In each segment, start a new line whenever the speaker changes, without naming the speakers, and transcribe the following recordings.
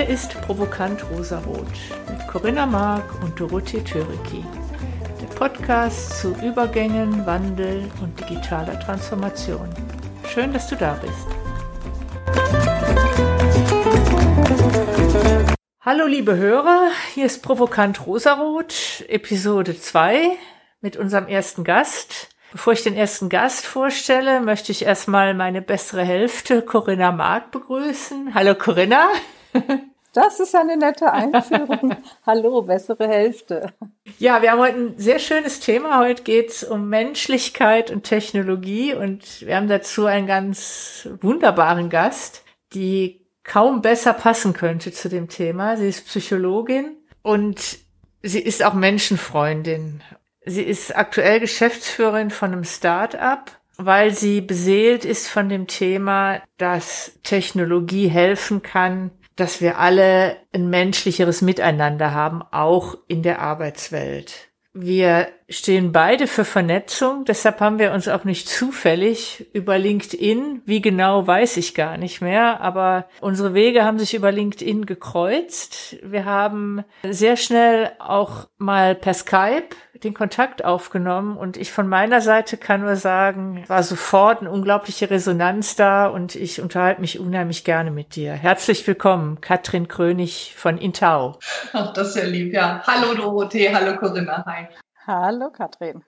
Hier ist Provokant Rosarot mit Corinna Mark und Dorothee Töriki. Der Podcast zu Übergängen, Wandel und digitaler Transformation. Schön, dass du da bist. Hallo liebe Hörer, hier ist Provokant Rosarot, Episode 2 mit unserem ersten Gast. Bevor ich den ersten Gast vorstelle, möchte ich erstmal meine bessere Hälfte, Corinna Mark, begrüßen. Hallo Corinna.
Das ist eine nette Einführung. Hallo, bessere Hälfte.
Ja, wir haben heute ein sehr schönes Thema. Heute geht es um Menschlichkeit und Technologie und wir haben dazu einen ganz wunderbaren Gast, die kaum besser passen könnte zu dem Thema. Sie ist Psychologin und sie ist auch Menschenfreundin. Sie ist aktuell Geschäftsführerin von einem Start-up, weil sie beseelt ist von dem Thema, dass Technologie helfen kann, dass wir alle ein menschlicheres Miteinander haben, auch in der Arbeitswelt. Wir stehen beide für Vernetzung, deshalb haben wir uns auch nicht zufällig über LinkedIn, wie genau weiß ich gar nicht mehr, aber unsere Wege haben sich über LinkedIn gekreuzt. Wir haben sehr schnell auch mal per Skype den Kontakt aufgenommen und ich von meiner Seite kann nur sagen, war sofort eine unglaubliche Resonanz da und ich unterhalte mich unheimlich gerne mit dir. Herzlich willkommen, Katrin Krönig von Intau.
Ach, das ist ja lieb, ja. Hallo Dorothee, hallo Corinna, hi.
Hallo Katrin.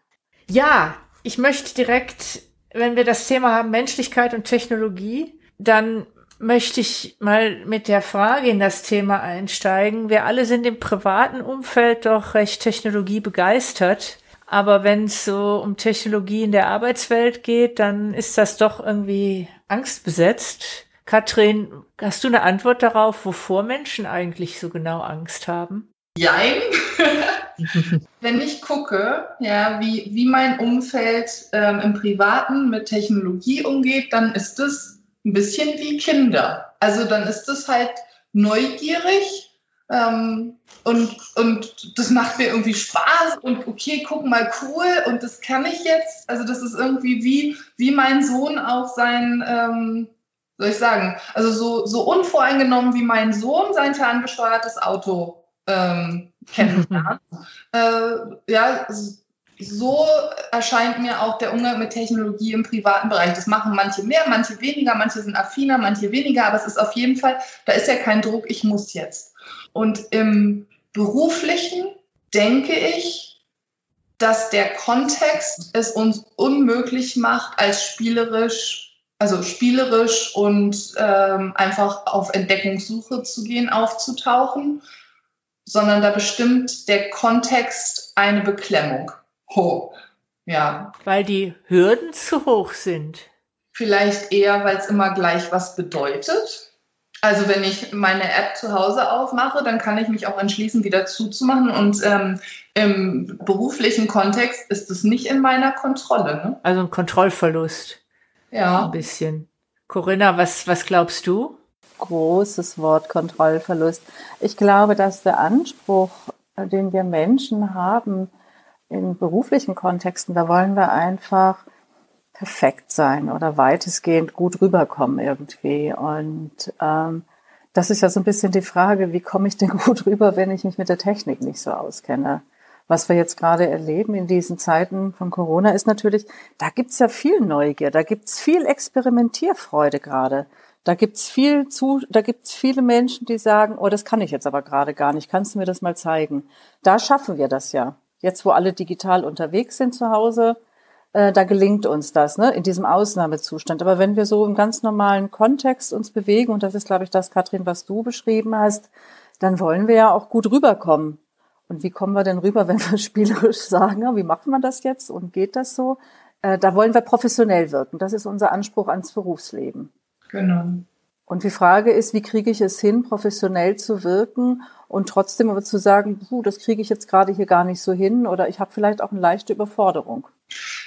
Ja, ich möchte direkt, wenn wir das Thema haben, Menschlichkeit und Technologie, dann möchte ich mal mit der Frage in das Thema einsteigen. Wir alle sind im privaten Umfeld doch recht technologiebegeistert. Aber wenn es so um Technologie in der Arbeitswelt geht, dann ist das doch irgendwie angstbesetzt. Katrin, hast du eine Antwort darauf, wovor Menschen eigentlich so genau Angst haben?
Jein. Wenn ich gucke, ja, wie, wie mein Umfeld ähm, im Privaten mit Technologie umgeht, dann ist es ein bisschen wie Kinder. Also dann ist es halt neugierig ähm, und, und das macht mir irgendwie Spaß und okay, guck mal, cool und das kann ich jetzt. Also das ist irgendwie wie, wie mein Sohn auch sein, ähm, soll ich sagen, also so, so unvoreingenommen wie mein Sohn sein ferngesteuertes Auto ähm, kennenlernt. äh, ja, so erscheint mir auch der Umgang mit Technologie im privaten Bereich. Das machen manche mehr, manche weniger, manche sind affiner, manche weniger, aber es ist auf jeden Fall, da ist ja kein Druck, ich muss jetzt. Und im beruflichen denke ich, dass der Kontext es uns unmöglich macht, als spielerisch, also spielerisch und ähm, einfach auf Entdeckungssuche zu gehen, aufzutauchen, sondern da bestimmt der Kontext eine Beklemmung hoch. Ja.
Weil die Hürden zu hoch sind.
Vielleicht eher, weil es immer gleich was bedeutet. Also wenn ich meine App zu Hause aufmache, dann kann ich mich auch entschließen, wieder zuzumachen. Und ähm, im beruflichen Kontext ist es nicht in meiner Kontrolle. Ne?
Also ein Kontrollverlust.
Ja.
Ein bisschen. Corinna, was, was glaubst du?
Großes Wort Kontrollverlust. Ich glaube, dass der Anspruch, den wir Menschen haben, in beruflichen Kontexten, da wollen wir einfach perfekt sein oder weitestgehend gut rüberkommen irgendwie. Und ähm, das ist ja so ein bisschen die Frage, wie komme ich denn gut rüber, wenn ich mich mit der Technik nicht so auskenne? Was wir jetzt gerade erleben in diesen Zeiten von Corona ist natürlich, da gibt's ja viel Neugier, da gibt's viel Experimentierfreude gerade. Da gibt's viel zu, da gibt's viele Menschen, die sagen, oh, das kann ich jetzt aber gerade gar nicht. Kannst du mir das mal zeigen? Da schaffen wir das ja jetzt wo alle digital unterwegs sind zu Hause, äh, da gelingt uns das, ne, in diesem Ausnahmezustand. Aber wenn wir so im ganz normalen Kontext uns bewegen, und das ist, glaube ich, das, Katrin, was du beschrieben hast, dann wollen wir ja auch gut rüberkommen. Und wie kommen wir denn rüber, wenn wir spielerisch sagen, wie macht man das jetzt und geht das so? Äh, da wollen wir professionell wirken. Das ist unser Anspruch ans Berufsleben.
Genau.
Und die Frage ist, wie kriege ich es hin, professionell zu wirken und trotzdem aber zu sagen, puh, das kriege ich jetzt gerade hier gar nicht so hin oder ich habe vielleicht auch eine leichte Überforderung.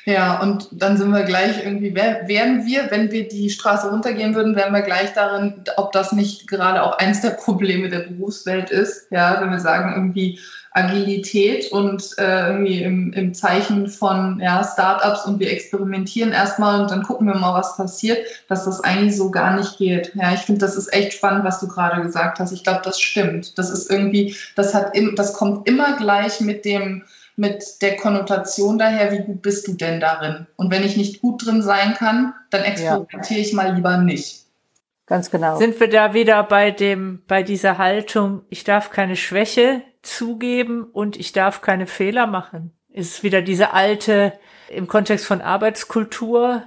Ja, und dann sind wir gleich irgendwie, wären wir, wenn wir die Straße runtergehen würden, wären wir gleich darin, ob das nicht gerade auch eins der Probleme der Berufswelt ist. Ja, wenn wir sagen irgendwie, Agilität und äh, irgendwie im, im Zeichen von ja, Startups und wir experimentieren erstmal und dann gucken wir mal, was passiert, dass das eigentlich so gar nicht geht. Ja, ich finde, das ist echt spannend, was du gerade gesagt hast. Ich glaube, das stimmt. Das ist irgendwie, das hat, im, das kommt immer gleich mit dem, mit der Konnotation daher, wie gut bist du denn darin? Und wenn ich nicht gut drin sein kann, dann experimentiere ja. ich mal lieber nicht.
Ganz genau.
Sind wir da wieder bei dem, bei dieser Haltung, ich darf keine Schwäche zugeben und ich darf keine Fehler machen? Ist wieder diese alte, im Kontext von Arbeitskultur,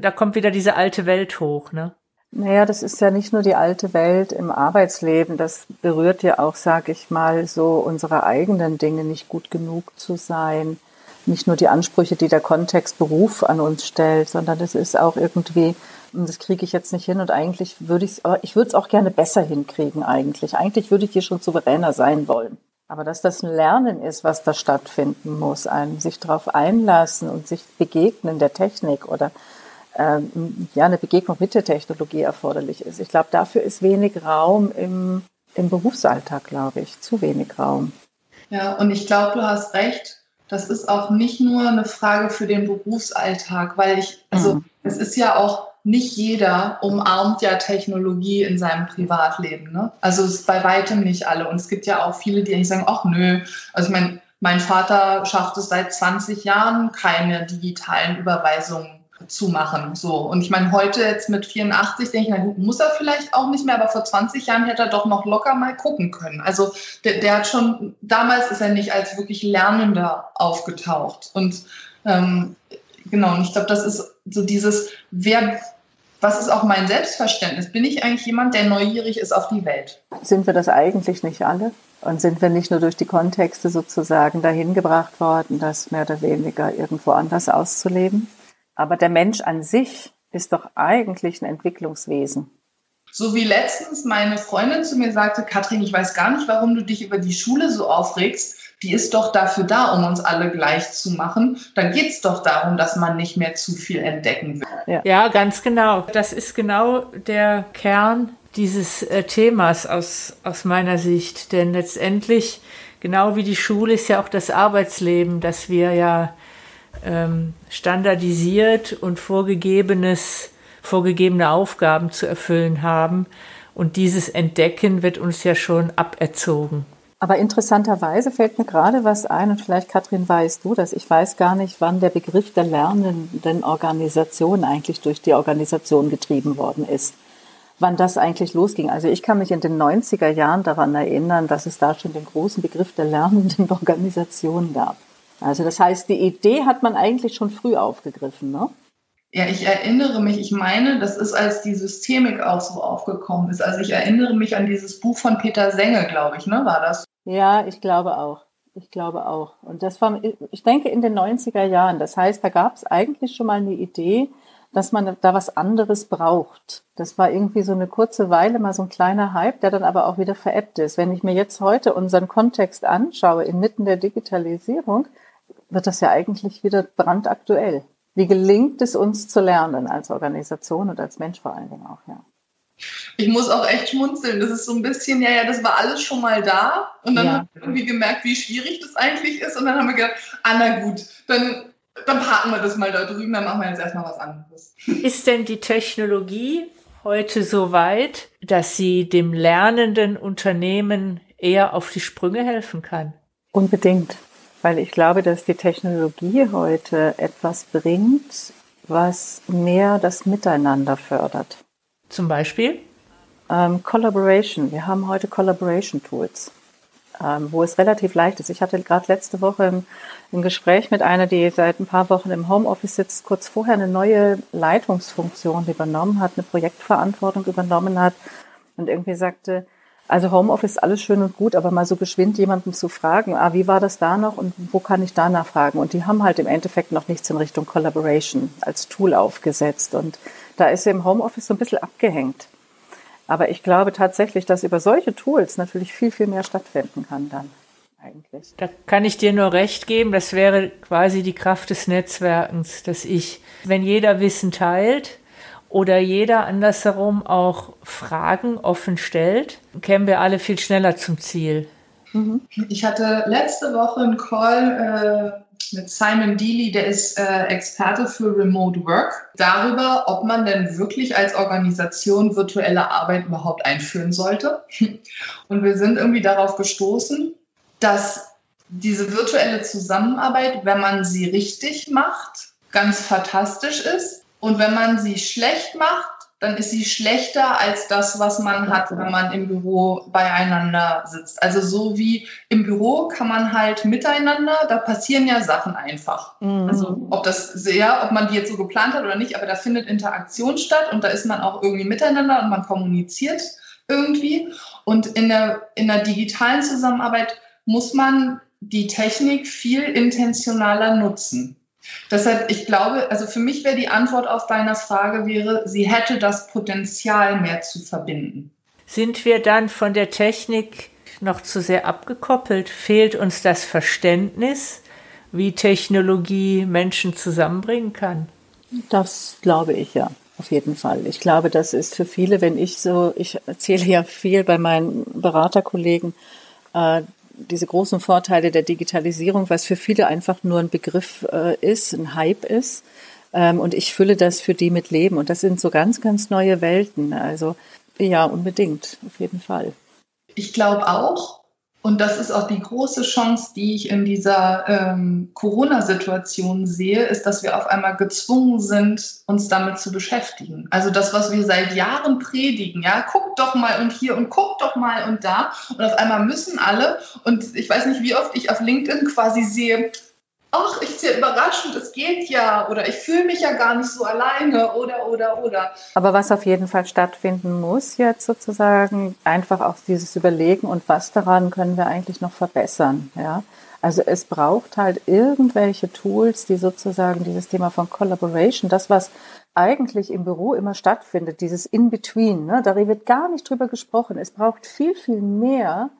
da kommt wieder diese alte Welt hoch, ne?
Naja, das ist ja nicht nur die alte Welt im Arbeitsleben, das berührt ja auch, sag ich mal, so unsere eigenen Dinge, nicht gut genug zu sein, nicht nur die Ansprüche, die der Kontext Beruf an uns stellt, sondern es ist auch irgendwie das kriege ich jetzt nicht hin und eigentlich würde ich es, ich würde es auch gerne besser hinkriegen eigentlich. Eigentlich würde ich hier schon souveräner sein wollen. Aber dass das ein Lernen ist, was da stattfinden muss, ein sich darauf einlassen und sich begegnen der Technik oder ähm, ja eine Begegnung mit der Technologie erforderlich ist. Ich glaube, dafür ist wenig Raum im, im Berufsalltag, glaube ich, zu wenig Raum.
Ja, und ich glaube, du hast recht. Das ist auch nicht nur eine Frage für den Berufsalltag, weil ich, also mhm. es ist ja auch nicht jeder umarmt ja Technologie in seinem Privatleben. Ne? Also es ist bei weitem nicht alle. Und es gibt ja auch viele, die eigentlich sagen, ach nö, also ich meine, mein Vater schafft es seit 20 Jahren, keine digitalen Überweisungen zu machen. So. Und ich meine, heute jetzt mit 84 denke ich, na gut, muss er vielleicht auch nicht mehr, aber vor 20 Jahren hätte er doch noch locker mal gucken können. Also der, der hat schon, damals ist er nicht als wirklich Lernender aufgetaucht. Und ähm, genau, und ich glaube, das ist so dieses, wer was ist auch mein Selbstverständnis? Bin ich eigentlich jemand, der neugierig ist auf die Welt?
Sind wir das eigentlich nicht alle? Und sind wir nicht nur durch die Kontexte sozusagen dahin gebracht worden, das mehr oder weniger irgendwo anders auszuleben? Aber der Mensch an sich ist doch eigentlich ein Entwicklungswesen.
So wie letztens meine Freundin zu mir sagte, Katrin, ich weiß gar nicht, warum du dich über die Schule so aufregst die ist doch dafür da, um uns alle gleich zu machen. Da geht es doch darum, dass man nicht mehr zu viel entdecken will.
Ja. ja, ganz genau. Das ist genau der Kern dieses äh, Themas aus, aus meiner Sicht. Denn letztendlich, genau wie die Schule, ist ja auch das Arbeitsleben, das wir ja ähm, standardisiert und vorgegebenes, vorgegebene Aufgaben zu erfüllen haben. Und dieses Entdecken wird uns ja schon aberzogen.
Aber interessanterweise fällt mir gerade was ein, und vielleicht, Katrin, weißt du das. Ich weiß gar nicht, wann der Begriff der lernenden Organisation eigentlich durch die Organisation getrieben worden ist. Wann das eigentlich losging. Also ich kann mich in den 90er Jahren daran erinnern, dass es da schon den großen Begriff der lernenden Organisation gab. Also das heißt, die Idee hat man eigentlich schon früh aufgegriffen, ne?
Ja, ich erinnere mich, ich meine, das ist, als die Systemik auch so aufgekommen ist. Also ich erinnere mich an dieses Buch von Peter Senge, glaube ich, ne, war das?
Ja, ich glaube auch. Ich glaube auch. Und das war, ich denke, in den 90er Jahren. Das heißt, da gab es eigentlich schon mal eine Idee, dass man da was anderes braucht. Das war irgendwie so eine kurze Weile mal so ein kleiner Hype, der dann aber auch wieder veräppt ist. Wenn ich mir jetzt heute unseren Kontext anschaue, inmitten der Digitalisierung, wird das ja eigentlich wieder brandaktuell. Wie gelingt es uns zu lernen als Organisation und als Mensch vor allen Dingen auch, ja.
Ich muss auch echt schmunzeln. Das ist so ein bisschen, ja, ja, das war alles schon mal da. Und dann ja. haben wir irgendwie gemerkt, wie schwierig das eigentlich ist. Und dann haben wir gedacht, ah, na gut, dann, dann parken wir das mal da drüben, dann machen wir jetzt erstmal was anderes.
Ist denn die Technologie heute so weit, dass sie dem lernenden Unternehmen eher auf die Sprünge helfen kann?
Unbedingt weil ich glaube, dass die Technologie heute etwas bringt, was mehr das Miteinander fördert.
Zum Beispiel?
Ähm, Collaboration. Wir haben heute Collaboration Tools, ähm, wo es relativ leicht ist. Ich hatte gerade letzte Woche ein, ein Gespräch mit einer, die seit ein paar Wochen im Homeoffice sitzt, kurz vorher eine neue Leitungsfunktion übernommen hat, eine Projektverantwortung übernommen hat und irgendwie sagte, also Homeoffice alles schön und gut, aber mal so geschwind jemanden zu fragen, ah, wie war das da noch und wo kann ich da nachfragen? Und die haben halt im Endeffekt noch nichts in Richtung Collaboration als Tool aufgesetzt. Und da ist sie im Homeoffice so ein bisschen abgehängt. Aber ich glaube tatsächlich, dass über solche Tools natürlich viel, viel mehr stattfinden kann dann. Eigentlich.
Da kann ich dir nur recht geben, das wäre quasi die Kraft des Netzwerkens, dass ich, wenn jeder Wissen teilt, oder jeder andersherum auch Fragen offen stellt, kämen wir alle viel schneller zum Ziel.
Mhm. Ich hatte letzte Woche einen Call äh, mit Simon Deely, der ist äh, Experte für Remote Work, darüber, ob man denn wirklich als Organisation virtuelle Arbeit überhaupt einführen sollte. Und wir sind irgendwie darauf gestoßen, dass diese virtuelle Zusammenarbeit, wenn man sie richtig macht, ganz fantastisch ist. Und wenn man sie schlecht macht, dann ist sie schlechter als das, was man hat, wenn man im Büro beieinander sitzt. Also so wie im Büro kann man halt miteinander, da passieren ja Sachen einfach. Mhm. Also ob das sehr, ob man die jetzt so geplant hat oder nicht, aber da findet Interaktion statt und da ist man auch irgendwie miteinander und man kommuniziert irgendwie. Und in der, in der digitalen Zusammenarbeit muss man die Technik viel intentionaler nutzen. Deshalb, ich glaube, also für mich wäre die Antwort auf deine Frage wäre, sie hätte das Potenzial mehr zu verbinden.
Sind wir dann von der Technik noch zu sehr abgekoppelt? Fehlt uns das Verständnis, wie Technologie Menschen zusammenbringen kann?
Das glaube ich ja, auf jeden Fall. Ich glaube, das ist für viele, wenn ich so, ich erzähle ja viel bei meinen Beraterkollegen, äh, diese großen Vorteile der Digitalisierung, was für viele einfach nur ein Begriff äh, ist, ein Hype ist. Ähm, und ich fülle das für die mit Leben. Und das sind so ganz, ganz neue Welten. Also ja, unbedingt, auf jeden Fall.
Ich glaube auch, und das ist auch die große Chance, die ich in dieser ähm, Corona-Situation sehe, ist, dass wir auf einmal gezwungen sind, uns damit zu beschäftigen. Also das, was wir seit Jahren predigen, ja, guck doch mal und hier und guck doch mal und da. Und auf einmal müssen alle, und ich weiß nicht, wie oft ich auf LinkedIn quasi sehe, ach, ich sehe überraschend, es geht ja oder ich fühle mich ja gar nicht so alleine oder oder oder.
Aber was auf jeden Fall stattfinden muss jetzt sozusagen, einfach auch dieses Überlegen und was daran können wir eigentlich noch verbessern, ja. Also es braucht halt irgendwelche Tools, die sozusagen dieses Thema von Collaboration, das was eigentlich im Büro immer stattfindet, dieses In-Between, ne, da wird gar nicht drüber gesprochen. Es braucht viel, viel mehr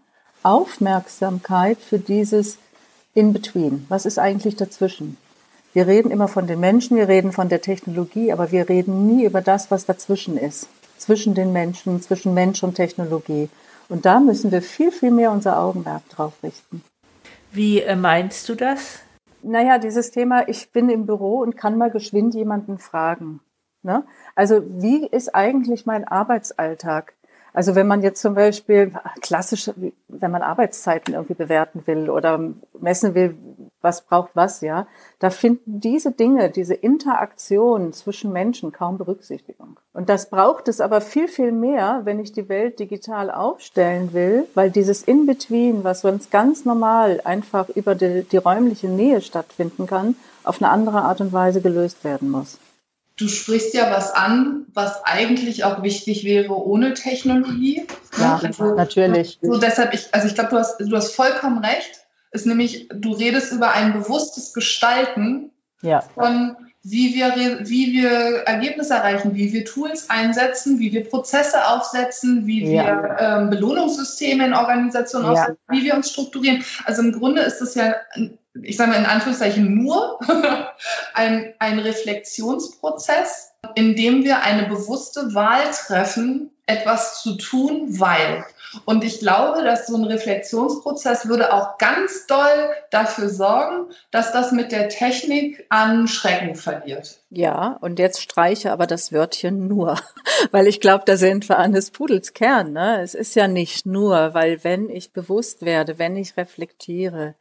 Aufmerksamkeit für dieses in between? Was ist eigentlich dazwischen? Wir reden immer von den Menschen, wir reden von der Technologie, aber wir reden nie über das, was dazwischen ist. Zwischen den Menschen, zwischen Mensch und Technologie. Und da müssen wir viel, viel mehr unser Augenmerk drauf richten.
Wie äh, meinst du das?
Naja, dieses Thema, ich bin im Büro und kann mal geschwind jemanden fragen. Ne? Also wie ist eigentlich mein Arbeitsalltag? Also wenn man jetzt zum Beispiel klassisch, wenn man Arbeitszeiten irgendwie bewerten will oder messen will, was braucht was, ja, da finden diese Dinge, diese Interaktion zwischen Menschen kaum Berücksichtigung. Und das braucht es aber viel, viel mehr, wenn ich die Welt digital aufstellen will, weil dieses In-Between, was sonst ganz normal einfach über die, die räumliche Nähe stattfinden kann, auf eine andere Art und Weise gelöst werden muss
du sprichst ja was an, was eigentlich auch wichtig wäre ohne Technologie.
Ja, also, natürlich.
So deshalb, ich, also ich glaube, du hast, du hast vollkommen recht. Ist nämlich, du redest über ein bewusstes Gestalten
ja.
von wie wir, wie wir Ergebnisse erreichen, wie wir Tools einsetzen, wie wir Prozesse aufsetzen, wie ja. wir ähm, Belohnungssysteme in Organisationen ja. aufsetzen, wie wir uns strukturieren. Also im Grunde ist es ja ich sage mal in Anführungszeichen nur ein, ein Reflexionsprozess, in dem wir eine bewusste Wahl treffen, etwas zu tun, weil. Und ich glaube, dass so ein Reflexionsprozess würde auch ganz doll dafür sorgen, dass das mit der Technik an Schrecken verliert.
Ja, und jetzt streiche aber das Wörtchen nur, weil ich glaube, da sind wir an des Pudels Kern. Ne? Es ist ja nicht nur, weil wenn ich bewusst werde, wenn ich reflektiere,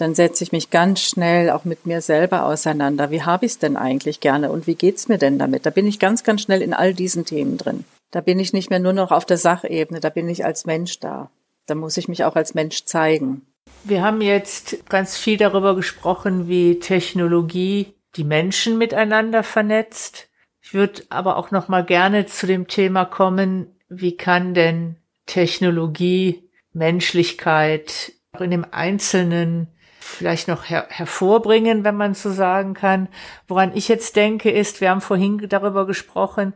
dann setze ich mich ganz schnell auch mit mir selber auseinander. Wie habe ich es denn eigentlich gerne und wie geht's mir denn damit? Da bin ich ganz, ganz schnell in all diesen Themen drin. Da bin ich nicht mehr nur noch auf der Sachebene, da bin ich als Mensch da. Da muss ich mich auch als Mensch zeigen.
Wir haben jetzt ganz viel darüber gesprochen, wie Technologie die Menschen miteinander vernetzt. Ich würde aber auch noch mal gerne zu dem Thema kommen, wie kann denn Technologie Menschlichkeit auch in dem Einzelnen vielleicht noch her hervorbringen, wenn man so sagen kann. Woran ich jetzt denke, ist, wir haben vorhin darüber gesprochen,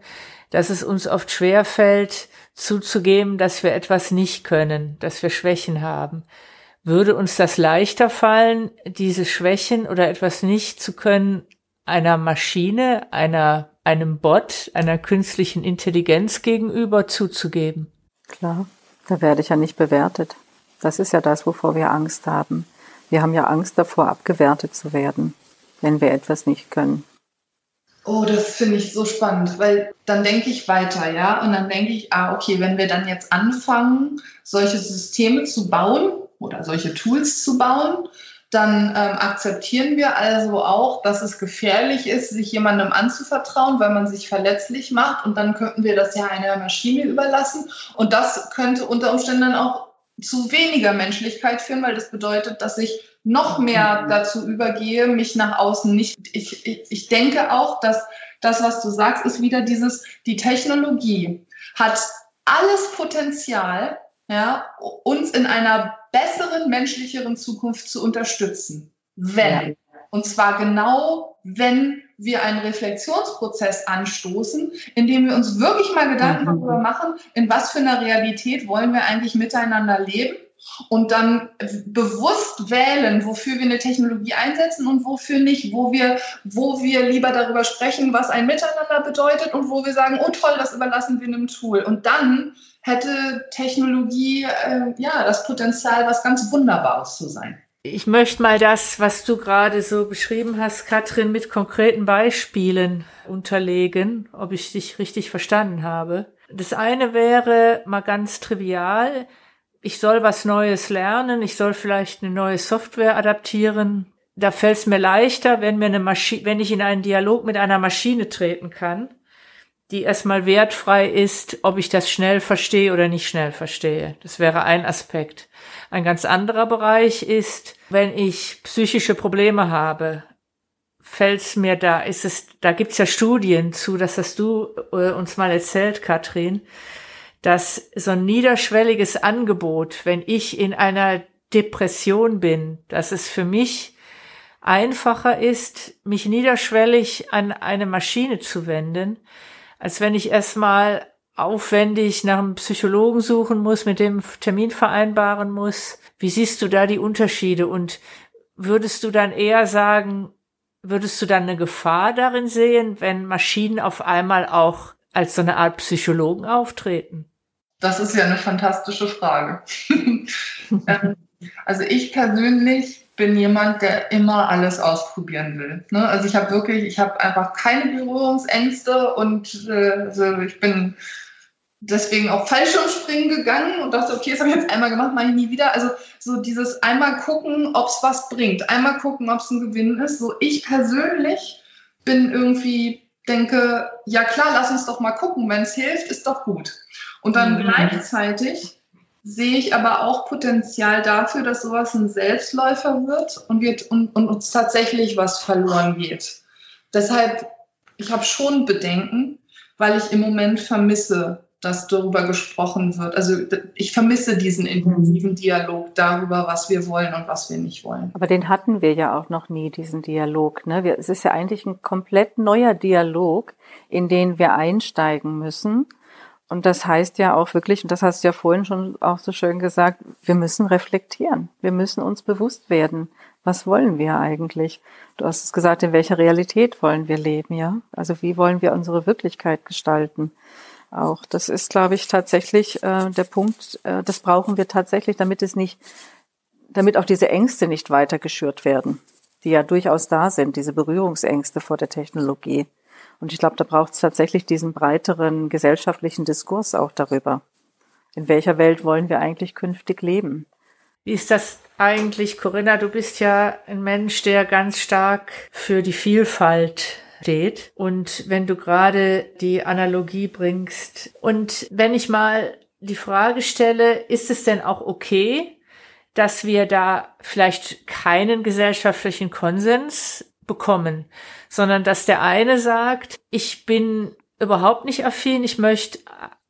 dass es uns oft schwer fällt, zuzugeben, dass wir etwas nicht können, dass wir Schwächen haben. Würde uns das leichter fallen, diese Schwächen oder etwas nicht zu können, einer Maschine, einer, einem Bot, einer künstlichen Intelligenz gegenüber zuzugeben?
Klar, da werde ich ja nicht bewertet. Das ist ja das, wovor wir Angst haben. Wir haben ja Angst davor, abgewertet zu werden, wenn wir etwas nicht können.
Oh, das finde ich so spannend, weil dann denke ich weiter, ja, und dann denke ich, ah, okay, wenn wir dann jetzt anfangen, solche Systeme zu bauen oder solche Tools zu bauen, dann ähm, akzeptieren wir also auch, dass es gefährlich ist, sich jemandem anzuvertrauen, weil man sich verletzlich macht. Und dann könnten wir das ja einer Maschine überlassen. Und das könnte unter Umständen dann auch zu weniger Menschlichkeit führen, weil das bedeutet, dass ich noch mehr dazu übergehe, mich nach außen nicht. Ich, ich, ich denke auch, dass das, was du sagst, ist wieder dieses, die Technologie hat alles Potenzial, ja, uns in einer besseren, menschlicheren Zukunft zu unterstützen. Wenn. Und zwar genau, wenn wir einen Reflexionsprozess anstoßen, in dem wir uns wirklich mal Gedanken mhm. darüber machen, in was für einer Realität wollen wir eigentlich miteinander leben und dann bewusst wählen, wofür wir eine Technologie einsetzen und wofür nicht, wo wir, wo wir lieber darüber sprechen, was ein Miteinander bedeutet und wo wir sagen, oh toll, das überlassen wir einem Tool. Und dann hätte Technologie äh, ja das Potenzial, was ganz Wunderbares zu sein.
Ich möchte mal das, was du gerade so beschrieben hast, Katrin, mit konkreten Beispielen unterlegen, ob ich dich richtig verstanden habe. Das eine wäre mal ganz trivial, ich soll was Neues lernen, ich soll vielleicht eine neue Software adaptieren. Da fällt es mir leichter, wenn mir eine wenn ich in einen Dialog mit einer Maschine treten kann, die erstmal wertfrei ist, ob ich das schnell verstehe oder nicht schnell verstehe. Das wäre ein Aspekt. Ein ganz anderer Bereich ist, wenn ich psychische Probleme habe, fällt es mir da, ist es, da gibt's ja Studien zu, das hast du äh, uns mal erzählt, Katrin, dass so ein niederschwelliges Angebot, wenn ich in einer Depression bin, dass es für mich einfacher ist, mich niederschwellig an eine Maschine zu wenden, als wenn ich erstmal aufwendig nach einem Psychologen suchen muss, mit dem Termin vereinbaren muss. Wie siehst du da die Unterschiede? Und würdest du dann eher sagen, würdest du dann eine Gefahr darin sehen, wenn Maschinen auf einmal auch als so eine Art Psychologen auftreten?
Das ist ja eine fantastische Frage. Ähm, also ich persönlich bin jemand, der immer alles ausprobieren will. Ne? Also ich habe wirklich, ich habe einfach keine Berührungsängste und äh, also ich bin deswegen auch Fallschirmspringen gegangen und dachte, okay, das habe ich jetzt einmal gemacht, mache ich nie wieder. Also so dieses einmal gucken, ob es was bringt, einmal gucken, ob es ein Gewinn ist. So ich persönlich bin irgendwie, denke, ja klar, lass uns doch mal gucken, wenn es hilft, ist doch gut. Und dann mhm. gleichzeitig sehe ich aber auch Potenzial dafür, dass sowas ein Selbstläufer wird und, wird, und, und uns tatsächlich was verloren geht. Deshalb, ich habe schon Bedenken, weil ich im Moment vermisse, dass darüber gesprochen wird. Also ich vermisse diesen intensiven Dialog darüber, was wir wollen und was wir nicht wollen.
Aber den hatten wir ja auch noch nie, diesen Dialog. Ne? Es ist ja eigentlich ein komplett neuer Dialog, in den wir einsteigen müssen. Und das heißt ja auch wirklich, und das hast du ja vorhin schon auch so schön gesagt, wir müssen reflektieren. Wir müssen uns bewusst werden. Was wollen wir eigentlich? Du hast es gesagt, in welcher Realität wollen wir leben, ja? Also wie wollen wir unsere Wirklichkeit gestalten? Auch das ist, glaube ich, tatsächlich äh, der Punkt. Äh, das brauchen wir tatsächlich, damit es nicht, damit auch diese Ängste nicht weiter geschürt werden, die ja durchaus da sind, diese Berührungsängste vor der Technologie. Und ich glaube, da braucht es tatsächlich diesen breiteren gesellschaftlichen Diskurs auch darüber. In welcher Welt wollen wir eigentlich künftig leben?
Wie ist das eigentlich, Corinna? Du bist ja ein Mensch, der ganz stark für die Vielfalt steht. Und wenn du gerade die Analogie bringst und wenn ich mal die Frage stelle, ist es denn auch okay, dass wir da vielleicht keinen gesellschaftlichen Konsens bekommen, sondern dass der eine sagt, ich bin überhaupt nicht affin, ich möchte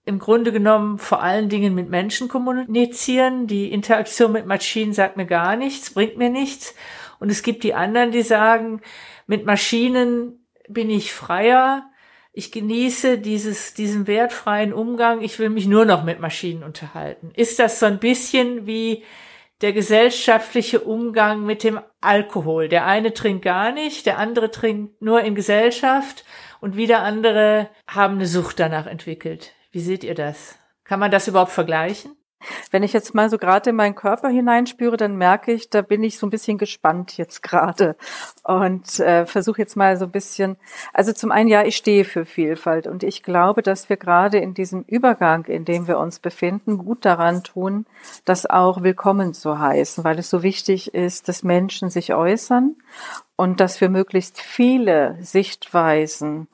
im Grunde genommen vor allen Dingen mit Menschen kommunizieren. Die Interaktion mit Maschinen sagt mir gar nichts, bringt mir nichts. Und es gibt die anderen, die sagen, mit Maschinen bin ich freier, ich genieße dieses, diesen wertfreien Umgang, ich will mich nur noch mit Maschinen unterhalten. Ist das so ein bisschen wie der gesellschaftliche Umgang mit dem Alkohol. Der eine trinkt gar nicht, der andere trinkt nur in Gesellschaft und wieder andere haben eine Sucht danach entwickelt. Wie seht ihr das? Kann man das überhaupt vergleichen?
Wenn ich jetzt mal so gerade in meinen Körper hineinspüre, dann merke ich, da bin ich so ein bisschen gespannt jetzt gerade. Und äh, versuche jetzt mal so ein bisschen, also zum einen ja, ich stehe für Vielfalt und ich glaube, dass wir gerade in diesem Übergang, in dem wir uns befinden, gut daran tun, das auch willkommen zu heißen, weil es so wichtig ist, dass Menschen sich äußern und dass wir möglichst viele Sichtweisen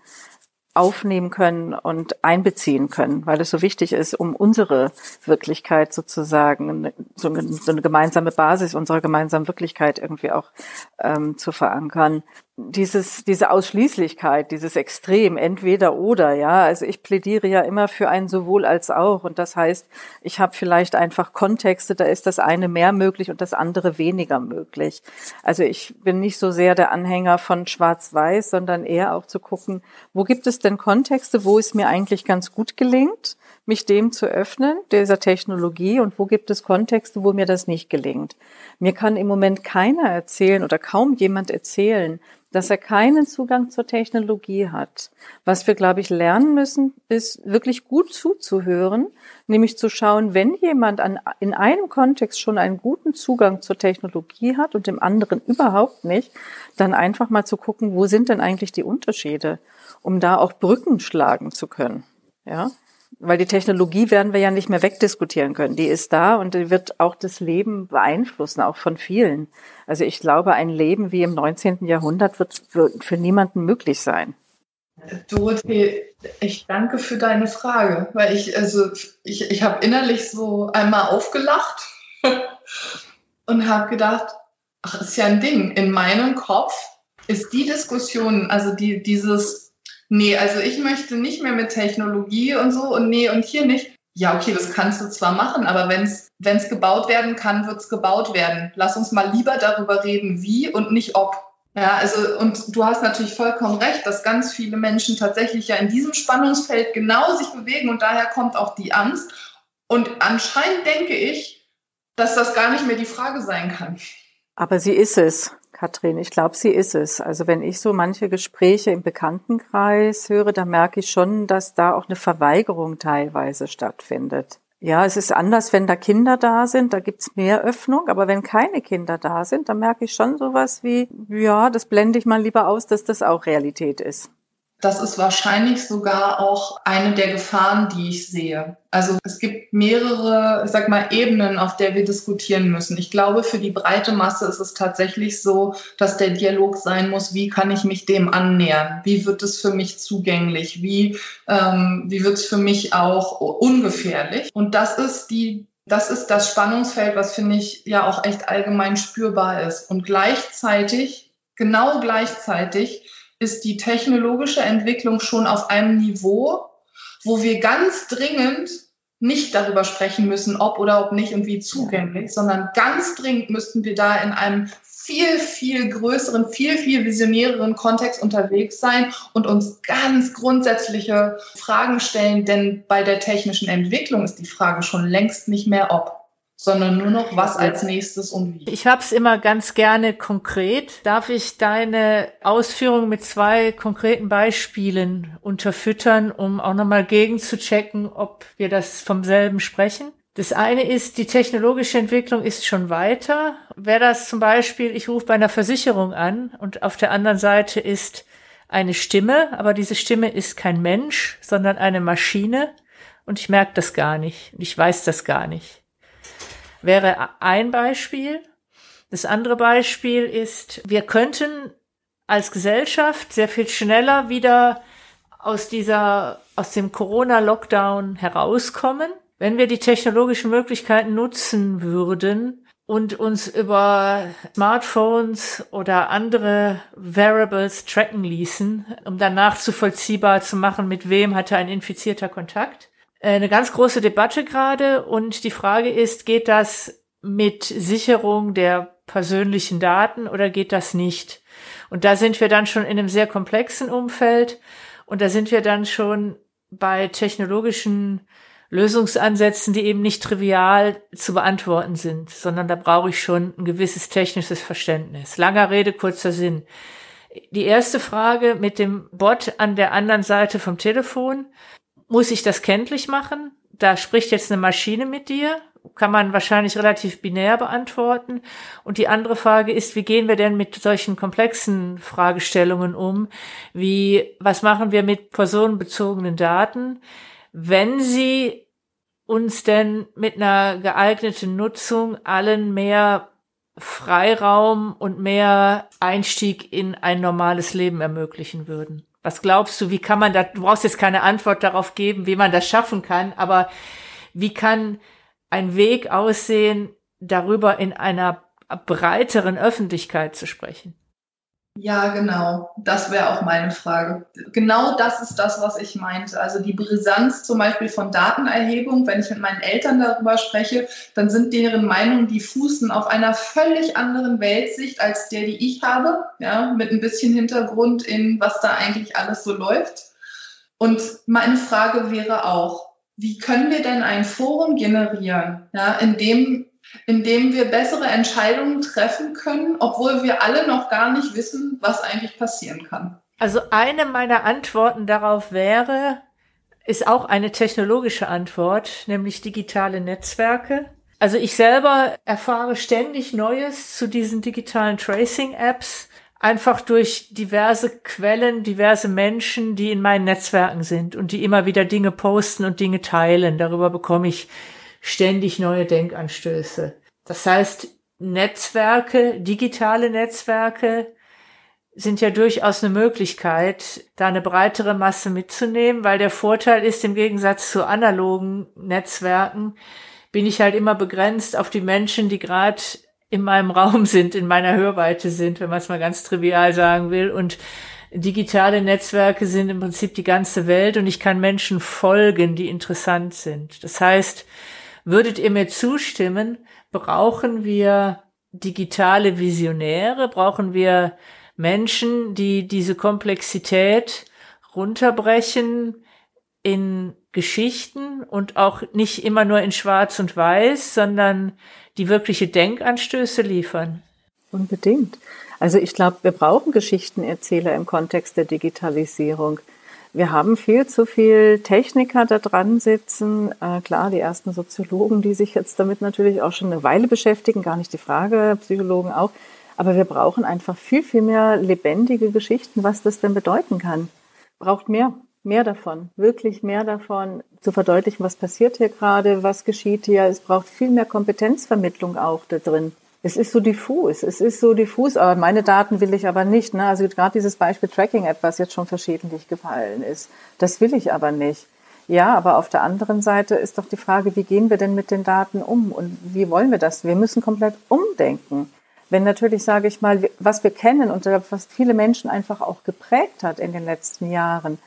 aufnehmen können und einbeziehen können, weil es so wichtig ist, um unsere Wirklichkeit sozusagen, so eine, gemeinsame Basis unserer gemeinsamen Wirklichkeit irgendwie auch ähm, zu verankern dieses, diese Ausschließlichkeit, dieses Extrem, entweder oder, ja. Also ich plädiere ja immer für ein sowohl als auch. Und das heißt, ich habe vielleicht einfach Kontexte, da ist das eine mehr möglich und das andere weniger möglich. Also ich bin nicht so sehr der Anhänger von Schwarz-Weiß, sondern eher auch zu gucken, wo gibt es denn Kontexte, wo es mir eigentlich ganz gut gelingt, mich dem zu öffnen, dieser Technologie, und wo gibt es Kontexte, wo mir das nicht gelingt. Mir kann im Moment keiner erzählen oder kaum jemand erzählen, dass er keinen Zugang zur Technologie hat. Was wir, glaube ich, lernen müssen, ist wirklich gut zuzuhören, nämlich zu schauen, wenn jemand an, in einem Kontext schon einen guten Zugang zur Technologie hat und im anderen überhaupt nicht, dann einfach mal zu gucken, wo sind denn eigentlich die Unterschiede, um da auch Brücken schlagen zu können. Ja, weil die Technologie werden wir ja nicht mehr wegdiskutieren können. Die ist da und die wird auch das Leben beeinflussen, auch von vielen. Also ich glaube, ein Leben wie im 19. Jahrhundert wird, für niemanden möglich sein.
Dorothee, ich danke für deine Frage, weil ich, also ich, ich habe innerlich so einmal aufgelacht und habe gedacht, ach, ist ja ein Ding. In meinem Kopf ist die Diskussion, also die, dieses nee, also ich möchte nicht mehr mit Technologie und so und nee und hier nicht. Ja, okay, das kannst du zwar machen, aber wenn es gebaut werden kann, wird es gebaut werden. Lass uns mal lieber darüber reden, wie und nicht ob. Ja, also und du hast natürlich vollkommen recht, dass ganz viele Menschen tatsächlich ja in diesem Spannungsfeld genau sich bewegen und daher kommt auch die Angst. Und anscheinend denke ich, dass das gar nicht mehr die Frage sein kann.
Aber sie ist es. Katrin, ich glaube, sie ist es. Also wenn ich so manche Gespräche im Bekanntenkreis höre, da merke ich schon, dass da auch eine Verweigerung teilweise stattfindet. Ja, es ist anders, wenn da Kinder da sind, da gibt's mehr Öffnung, aber wenn keine Kinder da sind, dann merke ich schon sowas wie, ja, das blende ich mal lieber aus, dass das auch Realität ist.
Das ist wahrscheinlich sogar auch eine der Gefahren, die ich sehe. Also es gibt mehrere, ich sag mal, Ebenen, auf der wir diskutieren müssen. Ich glaube, für die breite Masse ist es tatsächlich so, dass der Dialog sein muss, wie kann ich mich dem annähern? Wie wird es für mich zugänglich? Wie, ähm, wie wird es für mich auch ungefährlich? Und das ist die das ist das Spannungsfeld, was finde ich ja auch echt allgemein spürbar ist. Und gleichzeitig, genau gleichzeitig, ist die technologische Entwicklung schon auf einem Niveau, wo wir ganz dringend nicht darüber sprechen müssen, ob oder ob nicht und wie zugänglich, sondern ganz dringend müssten wir da in einem viel, viel größeren, viel, viel visionäreren Kontext unterwegs sein und uns ganz grundsätzliche Fragen stellen, denn bei der technischen Entwicklung ist die Frage schon längst nicht mehr ob sondern nur noch was als nächstes und wie.
Ich habe es immer ganz gerne konkret. Darf ich deine Ausführungen mit zwei konkreten Beispielen unterfüttern, um auch nochmal gegenzuchecken, ob wir das vom selben sprechen? Das eine ist, die technologische Entwicklung ist schon weiter. Wäre das zum Beispiel, ich rufe bei einer Versicherung an und auf der anderen Seite ist eine Stimme, aber diese Stimme ist kein Mensch, sondern eine Maschine und ich merke das gar nicht. Ich weiß das gar nicht wäre ein Beispiel. Das andere Beispiel ist, wir könnten als Gesellschaft sehr viel schneller wieder aus dieser, aus dem Corona-Lockdown herauskommen, wenn wir die technologischen Möglichkeiten nutzen würden und uns über Smartphones oder andere Variables tracken ließen, um dann nachzuvollziehbar zu machen, mit wem hatte ein infizierter Kontakt. Äh, eine ganz große Debatte gerade und die Frage ist, geht das mit Sicherung der persönlichen Daten oder geht das nicht? Und da sind wir dann schon in einem sehr komplexen Umfeld und da sind wir dann schon bei technologischen Lösungsansätzen, die eben nicht trivial zu beantworten sind, sondern da brauche ich schon ein gewisses technisches Verständnis. Langer Rede, kurzer Sinn. Die erste Frage mit dem Bot an der anderen Seite vom Telefon muss ich das kenntlich machen? Da spricht jetzt eine Maschine mit dir. kann man wahrscheinlich relativ binär beantworten. Und die andere Frage ist, wie gehen wir denn mit solchen komplexen Fragestellungen um? Wie, was machen wir mit personenbezogenen Daten, wenn sie uns denn mit einer geeigneten Nutzung allen mehr Freiraum und mehr Einstieg in ein normales Leben ermöglichen würden? Was glaubst du, wie kann man da, du brauchst jetzt keine Antwort darauf geben, wie man das schaffen kann, aber wie kann ein Weg aussehen, darüber in einer breiteren Öffentlichkeit zu sprechen?
Ja, genau. Das wäre auch meine Frage. Genau das ist das, was ich meinte. Also die Brisanz zum Beispiel von Datenerhebung, wenn ich mit meinen Eltern darüber spreche, dann sind deren Meinungen, die fußen auf einer völlig anderen Weltsicht als der, die ich habe, ja, mit ein bisschen Hintergrund in, was da eigentlich alles so läuft. Und meine Frage wäre auch, wie können wir denn ein Forum generieren, ja, in dem indem wir bessere Entscheidungen treffen können, obwohl wir alle noch gar nicht wissen, was eigentlich passieren kann.
Also eine meiner Antworten darauf wäre, ist auch eine technologische Antwort, nämlich digitale Netzwerke. Also ich selber erfahre ständig Neues zu diesen digitalen Tracing-Apps, einfach durch diverse Quellen, diverse Menschen, die in meinen Netzwerken sind und die immer wieder Dinge posten und Dinge teilen. Darüber bekomme ich ständig neue Denkanstöße. Das heißt, Netzwerke, digitale Netzwerke sind ja durchaus eine Möglichkeit, da eine breitere Masse mitzunehmen, weil der Vorteil ist, im Gegensatz zu analogen Netzwerken, bin ich halt immer begrenzt auf die Menschen, die gerade in meinem Raum sind, in meiner Hörweite sind, wenn man es mal ganz trivial sagen will. Und digitale Netzwerke sind im Prinzip die ganze Welt und ich kann Menschen folgen, die interessant sind. Das heißt, Würdet ihr mir zustimmen, brauchen wir digitale Visionäre, brauchen wir Menschen, die diese Komplexität runterbrechen in Geschichten und auch nicht immer nur in Schwarz und Weiß, sondern die wirkliche Denkanstöße liefern.
Unbedingt. Also ich glaube, wir brauchen Geschichtenerzähler im Kontext der Digitalisierung. Wir haben viel zu viel Techniker da dran sitzen. Äh, klar, die ersten Soziologen, die sich jetzt damit natürlich auch schon eine Weile beschäftigen, gar nicht die Frage, Psychologen auch. Aber wir brauchen einfach viel, viel mehr lebendige Geschichten, was das denn bedeuten kann. Braucht mehr, mehr davon, wirklich mehr davon, zu verdeutlichen, was passiert hier gerade, was geschieht hier. Es braucht viel mehr Kompetenzvermittlung auch da drin. Es ist so diffus, es ist so diffus, aber meine Daten will ich aber nicht. Ne? Also gerade dieses Beispiel Tracking-App, was jetzt schon verschiedentlich gefallen ist, das will ich aber nicht. Ja, aber auf der anderen Seite ist doch die Frage, wie gehen wir denn mit den Daten um und wie wollen wir das? Wir müssen komplett umdenken. Wenn natürlich, sage ich mal, was wir kennen und was viele Menschen einfach auch geprägt hat in den letzten Jahren,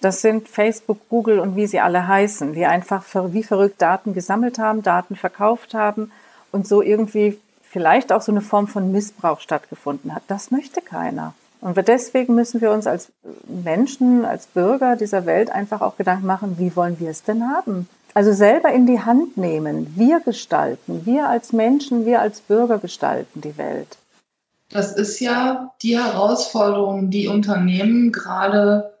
das sind Facebook, Google und wie sie alle heißen, die einfach wie verrückt Daten gesammelt haben, Daten verkauft haben und so irgendwie vielleicht auch so eine Form von Missbrauch stattgefunden hat. Das möchte keiner. Und deswegen müssen wir uns als Menschen, als Bürger dieser Welt einfach auch Gedanken machen, wie wollen wir es denn haben? Also selber in die Hand nehmen, wir gestalten, wir als Menschen, wir als Bürger gestalten die Welt.
Das ist ja die Herausforderung, die Unternehmen gerade,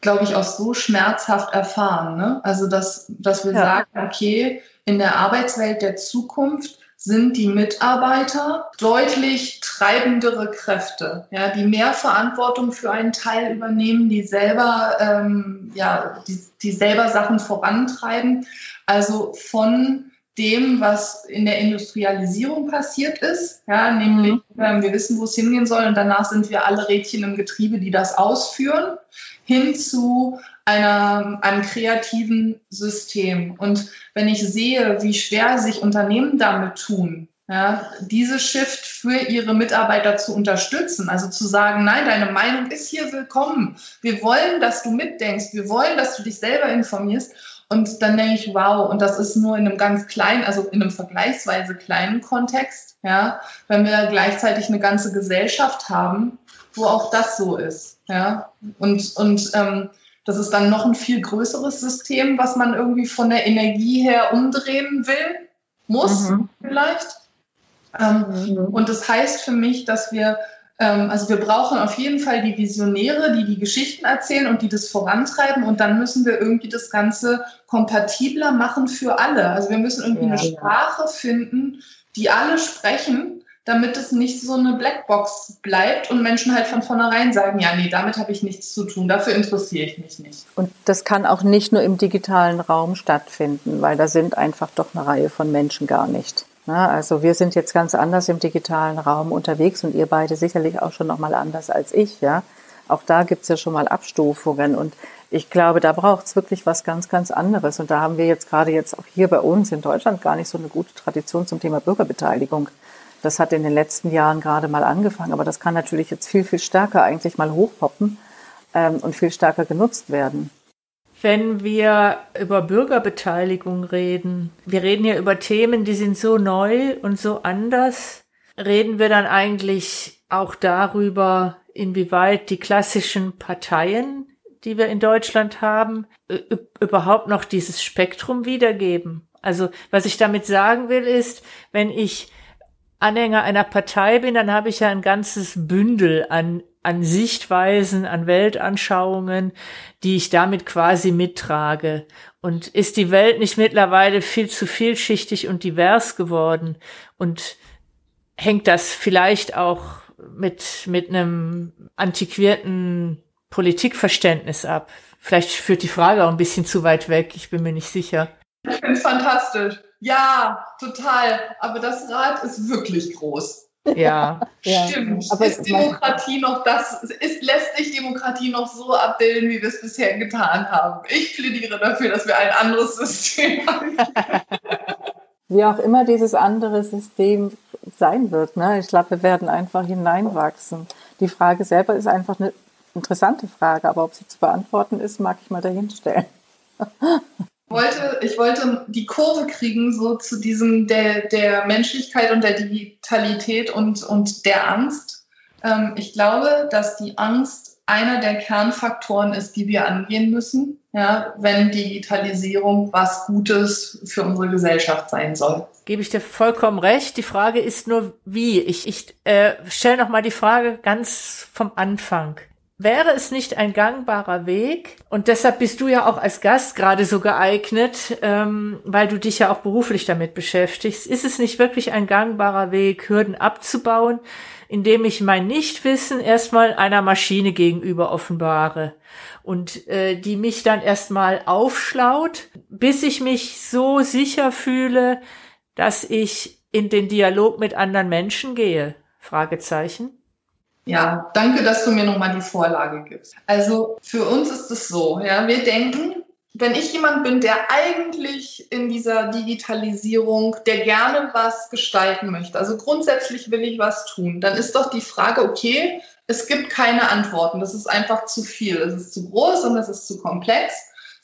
glaube ich, auch so schmerzhaft erfahren. Ne? Also, dass, dass wir ja. sagen, okay, in der Arbeitswelt der Zukunft sind die Mitarbeiter deutlich treibendere Kräfte, ja, die mehr Verantwortung für einen Teil übernehmen, die selber, ähm, ja, die, die selber Sachen vorantreiben. Also von dem, was in der Industrialisierung passiert ist, ja, nämlich ähm, wir wissen, wo es hingehen soll und danach sind wir alle Rädchen im Getriebe, die das ausführen, hin zu einer, einem kreativen System. Und wenn ich sehe, wie schwer sich Unternehmen damit tun, ja, diese Shift für ihre Mitarbeiter zu unterstützen, also zu sagen, nein, deine Meinung ist hier willkommen. Wir wollen, dass du mitdenkst. Wir wollen, dass du dich selber informierst. Und dann denke ich, wow, und das ist nur in einem ganz kleinen, also in einem vergleichsweise kleinen Kontext, ja, wenn wir gleichzeitig eine ganze Gesellschaft haben, wo auch das so ist, ja. Und, und ähm, das ist dann noch ein viel größeres System, was man irgendwie von der Energie her umdrehen will, muss mhm. vielleicht. Ähm, mhm. Und das heißt für mich, dass wir Ähm, also wir brauchen auf jeden Fall die Visionäre, die die Geschichten erzählen und die das vorantreiben. Und dann müssen wir irgendwie das Ganze kompatibler machen für alle. Also wir müssen irgendwie ja, eine Sprache finden, die alle sprechen damit es nicht so eine Blackbox bleibt und Menschen halt von vornherein sagen, ja, nee, damit habe ich nichts zu tun, dafür interessiere ich mich nicht.
Und das kann auch nicht nur im digitalen Raum stattfinden, weil da sind einfach doch eine Reihe von Menschen gar nicht. also wir sind jetzt ganz anders im digitalen Raum unterwegs und ihr beide sicherlich auch schon noch mal anders als ich, ja. Auch da gibt es ja schon mal Abstufungen und ich glaube, da braucht es wirklich was ganz, ganz anderes. Und da haben wir jetzt gerade jetzt auch hier bei uns in Deutschland gar nicht so eine gute Tradition zum Thema Bürgerbeteiligung. Das hat in den letzten Jahren gerade mal angefangen, aber das kann natürlich jetzt viel, viel stärker eigentlich mal hochpoppen ähm, und viel stärker genutzt werden.
Wenn wir über Bürgerbeteiligung reden, wir reden ja über Themen, die sind so neu und so anders, reden wir dann eigentlich auch darüber, inwieweit die klassischen Parteien, die wir in Deutschland haben, überhaupt noch dieses Spektrum wiedergeben. Also was ich damit sagen will, ist, wenn ich Anhänger einer Partei bin, dann habe ich ja ein ganzes Bündel an, an Sichtweisen, an Weltanschauungen, die ich damit quasi mittrage. Und ist die Welt nicht mittlerweile viel zu vielschichtig und divers geworden? Und hängt das vielleicht auch mit, mit einem antiquierten Politikverständnis ab? Vielleicht führt die Frage auch ein bisschen zu weit weg, ich bin mir nicht sicher.
Ich finde es fantastisch. Ja, total. Aber das Rad ist wirklich groß.
Ja,
stimmt. Aber ist Demokratie noch das, ist, lässt sich Demokratie noch so abbilden, wie wir es bisher getan haben? Ich plädiere dafür, dass wir ein anderes System haben.
Wie auch immer dieses andere System sein wird. Ne? Ich glaube, wir werden einfach hineinwachsen. Die Frage selber ist einfach eine interessante Frage, aber ob sie zu beantworten ist, mag ich mal dahinstellen
wollte, ich wollte die Kurve kriegen, so zu diesem der, der Menschlichkeit und der Digitalität und, und der Angst. Ähm, ich glaube, dass die Angst einer der Kernfaktoren ist, die wir angehen müssen, ja, wenn Digitalisierung was Gutes für unsere Gesellschaft sein soll.
Gebe ich dir vollkommen recht. Die Frage ist nur, wie. Ich, ich äh, stelle noch mal die Frage ganz vom Anfang. Wäre es nicht ein gangbarer Weg, und deshalb bist du ja auch als Gast gerade so geeignet, ähm, weil du dich ja auch beruflich damit beschäftigst, ist es nicht wirklich ein gangbarer Weg, Hürden abzubauen, indem ich mein Nichtwissen erstmal einer Maschine gegenüber offenbare und äh, die mich dann erstmal aufschlaut, bis ich mich so sicher fühle, dass ich in den Dialog mit anderen Menschen gehe? Fragezeichen.
Ja, danke, dass du mir nochmal die Vorlage gibst. Also für uns ist es so, ja, wir denken, wenn ich jemand bin, der eigentlich in dieser Digitalisierung, der gerne was gestalten möchte, also grundsätzlich will ich was tun, dann ist doch die Frage, okay, es gibt keine Antworten, das ist einfach zu viel, es ist zu groß und es ist zu komplex.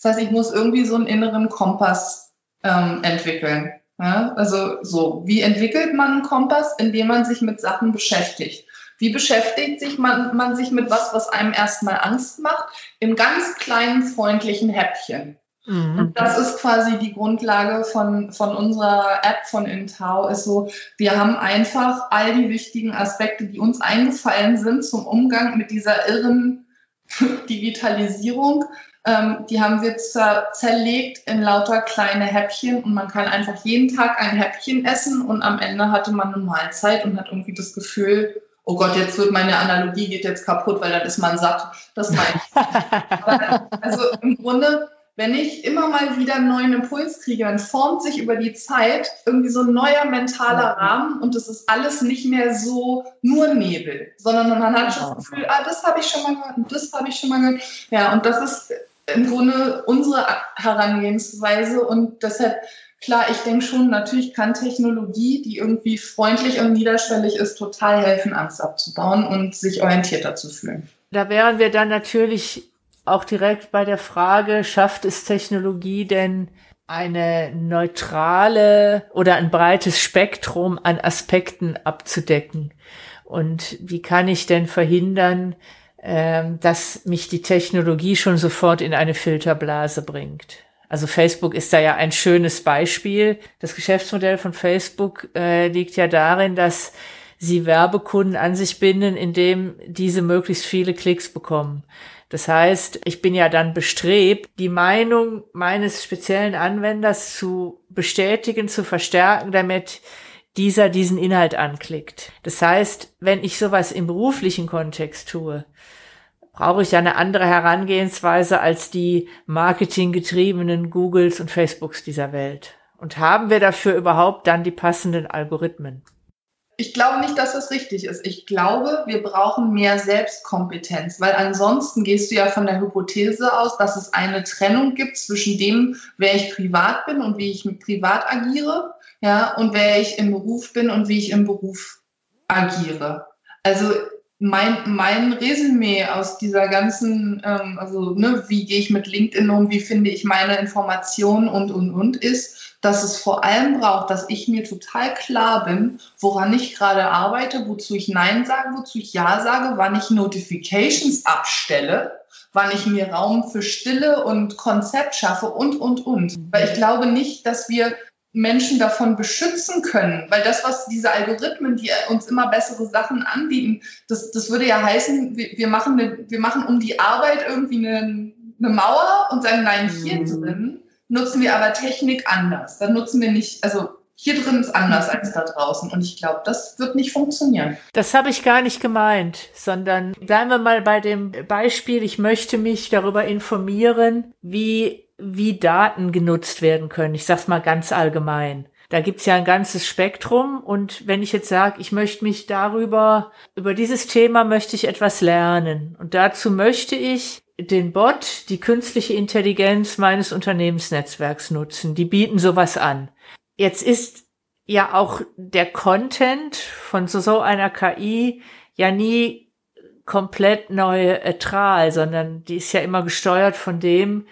Das heißt, ich muss irgendwie so einen inneren Kompass ähm, entwickeln. Ja? Also so, wie entwickelt man einen Kompass? Indem man sich mit Sachen beschäftigt. Wie beschäftigt sich man, man sich mit was, was einem erstmal Angst macht? Im ganz kleinen, freundlichen Häppchen. Mhm. Und das ist quasi die Grundlage von, von unserer App von Intau, ist so, wir haben einfach all die wichtigen Aspekte, die uns eingefallen sind zum Umgang mit dieser irren Digitalisierung, ähm, die haben wir zer zerlegt in lauter kleine Häppchen und man kann einfach jeden Tag ein Häppchen essen und am Ende hatte man eine Mahlzeit und hat irgendwie das Gefühl, oh Gott, jetzt wird meine Analogie geht jetzt kaputt, weil dann ist man satt. Das meine ich. also im Grunde, wenn ich immer mal wieder einen neuen Impuls kriege, dann formt sich über die Zeit irgendwie so ein neuer mentaler Rahmen und es ist alles nicht mehr so nur Nebel, sondern man hat schon das Gefühl, ah, das habe ich schon mal gehört und das habe ich schon mal gehört. Ja, und das ist im Grunde unsere Herangehensweise und deshalb Klar, ich denke schon, natürlich kann Technologie, die irgendwie freundlich und niederschwellig ist, total helfen, Angst abzubauen und sich orientierter zu fühlen.
Da wären wir dann natürlich auch direkt bei der Frage, schafft es Technologie denn eine neutrale oder ein breites Spektrum an Aspekten abzudecken? Und wie kann ich denn verhindern, ähm, dass mich die Technologie schon sofort in eine Filterblase bringt? Also Facebook ist da ja ein schönes Beispiel. Das Geschäftsmodell von Facebook äh, liegt ja darin, dass sie Werbekunden an sich binden, indem diese möglichst viele Klicks bekommen. Das heißt, ich bin ja dann bestrebt, die Meinung meines speziellen Anwenders zu bestätigen, zu verstärken, damit dieser diesen Inhalt anklickt. Das heißt, wenn ich sowas im beruflichen Kontext tue, brauche ich ja eine andere Herangehensweise als die marketinggetriebenen Googles und Facebooks dieser Welt. Und haben wir dafür überhaupt dann die passenden Algorithmen?
Ich glaube nicht, dass das richtig ist. Ich glaube, wir brauchen mehr Selbstkompetenz, weil ansonsten gehst du ja von der Hypothese aus, dass es eine Trennung gibt zwischen dem, wer ich privat bin und wie ich privat agiere, ja, und wer ich im Beruf bin und wie ich im Beruf agiere. Also mein, mein Resümee aus dieser ganzen, ähm, also ne, wie gehe ich mit LinkedIn um, wie finde ich meine Informationen und, und, und, ist, dass es vor allem braucht, dass ich mir total klar bin, woran ich gerade arbeite, wozu ich Nein sage, wozu ich Ja sage, wann ich Notifications abstelle, wann ich mir Raum für Stille und Konzept schaffe und, und, und. Weil ich glaube nicht, dass wir Menschen davon beschützen können. Weil das, was diese Algorithmen, die uns immer bessere Sachen anbieten, das, das würde ja heißen, wir, wir, machen eine, wir machen um die Arbeit irgendwie eine, eine Mauer und sagen, nein, hier mhm. drin nutzen wir aber Technik anders. Dann nutzen wir nicht, also hier drin ist anders als da draußen. Und ich glaube, das wird nicht funktionieren.
Das habe ich gar nicht gemeint, sondern bleiben wir mal bei dem Beispiel, ich möchte mich darüber informieren, wie, wie Daten genutzt werden können. Ich sage es mal ganz allgemein. Da gibt's ja ein ganzes Spektrum und wenn ich jetzt sage, ich möchte mich darüber, über dieses Thema möchte ich etwas lernen und dazu möchte ich den Bot, die künstliche Intelligenz meines Unternehmensnetzwerks nutzen. Die bieten sowas an. Jetzt ist ja auch der Content von so, so einer KI ja nie komplett neutral, sondern die ist ja immer gesteuert von dem,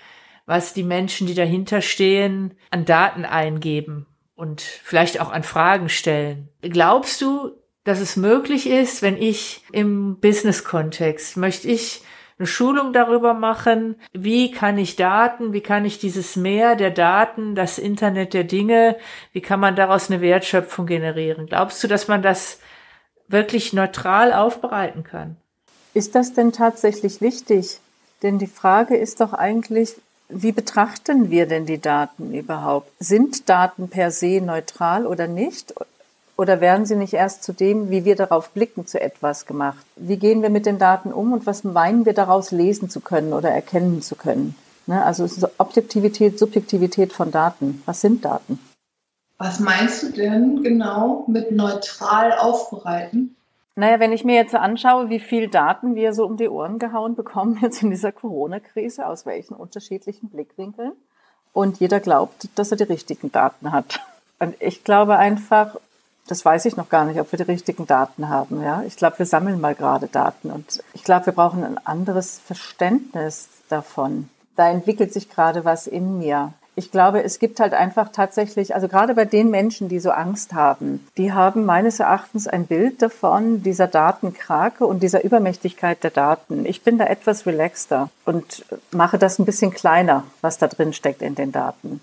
was die Menschen, die dahinter stehen, an Daten eingeben und vielleicht auch an Fragen stellen. Glaubst du, dass es möglich ist, wenn ich im Business-Kontext möchte ich eine Schulung darüber machen, wie kann ich Daten, wie kann ich dieses Meer der Daten, das Internet der Dinge, wie kann man daraus eine Wertschöpfung generieren? Glaubst du, dass man das wirklich neutral aufbereiten kann?
Ist das denn tatsächlich wichtig? Denn die Frage ist doch eigentlich, wie betrachten wir denn die Daten überhaupt? Sind Daten per se neutral oder nicht? Oder werden sie nicht erst zu dem, wie wir darauf blicken, zu etwas gemacht? Wie gehen wir mit den Daten um und was meinen wir daraus lesen zu können oder erkennen zu können? Ne? Also Objektivität, Subjektivität von Daten. Was sind Daten?
Was meinst du denn genau mit neutral aufbereiten?
Naja, wenn ich mir jetzt anschaue, wie viel Daten wir so um die Ohren gehauen bekommen jetzt in dieser Corona-Krise, aus welchen unterschiedlichen Blickwinkeln, und jeder glaubt, dass er die richtigen Daten hat. Und ich glaube einfach, das weiß ich noch gar nicht, ob wir die richtigen Daten haben. Ja, ich glaube, wir sammeln mal gerade Daten und ich glaube, wir brauchen ein anderes Verständnis davon. Da entwickelt sich gerade was in mir. Ich glaube, es gibt halt einfach tatsächlich, also gerade bei den Menschen, die so Angst haben, die haben meines Erachtens ein Bild davon, dieser Datenkrake und dieser Übermächtigkeit der Daten. Ich bin da etwas relaxter und mache das ein bisschen kleiner, was da drin steckt in den Daten.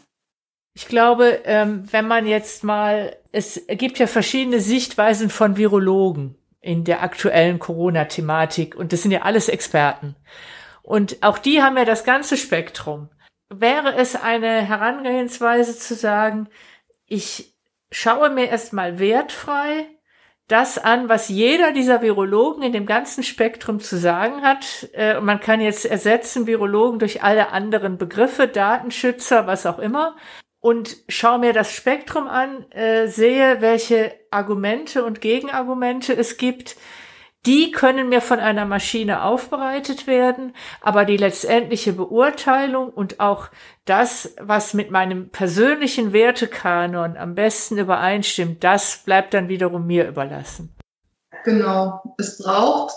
Ich glaube, ähm, wenn man jetzt mal, es gibt ja verschiedene Sichtweisen von Virologen in der aktuellen Corona-Thematik und das sind ja alles Experten. Und auch die haben ja das ganze Spektrum. Wäre es eine Herangehensweise zu sagen, ich schaue mir erstmal wertfrei das an, was jeder dieser Virologen in dem ganzen Spektrum zu sagen hat. Äh, man kann jetzt ersetzen Virologen durch alle anderen Begriffe, Datenschützer, was auch immer und schaue mir das Spektrum an, äh, sehe, welche Argumente und Gegenargumente es gibt. Die können mir von einer Maschine aufbereitet werden, aber die letztendliche Beurteilung und auch das, was mit meinem persönlichen Wertekanon am besten übereinstimmt, das bleibt dann wiederum mir überlassen.
Genau. Es braucht,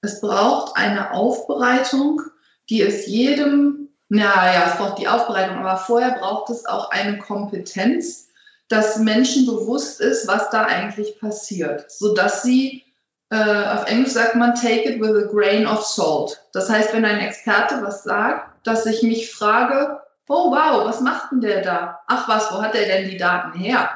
es braucht eine Aufbereitung, die es jedem ja, ja, es braucht die Aufbereitung, aber vorher braucht es auch eine Kompetenz, dass Menschen bewusst ist, was da eigentlich passiert, sodass sie, äh, auf Englisch sagt man, take it with a grain of salt. Das heißt, wenn ein Experte was sagt, dass ich mich frage, oh wow, was macht denn der da? Ach was, wo hat er denn die Daten her?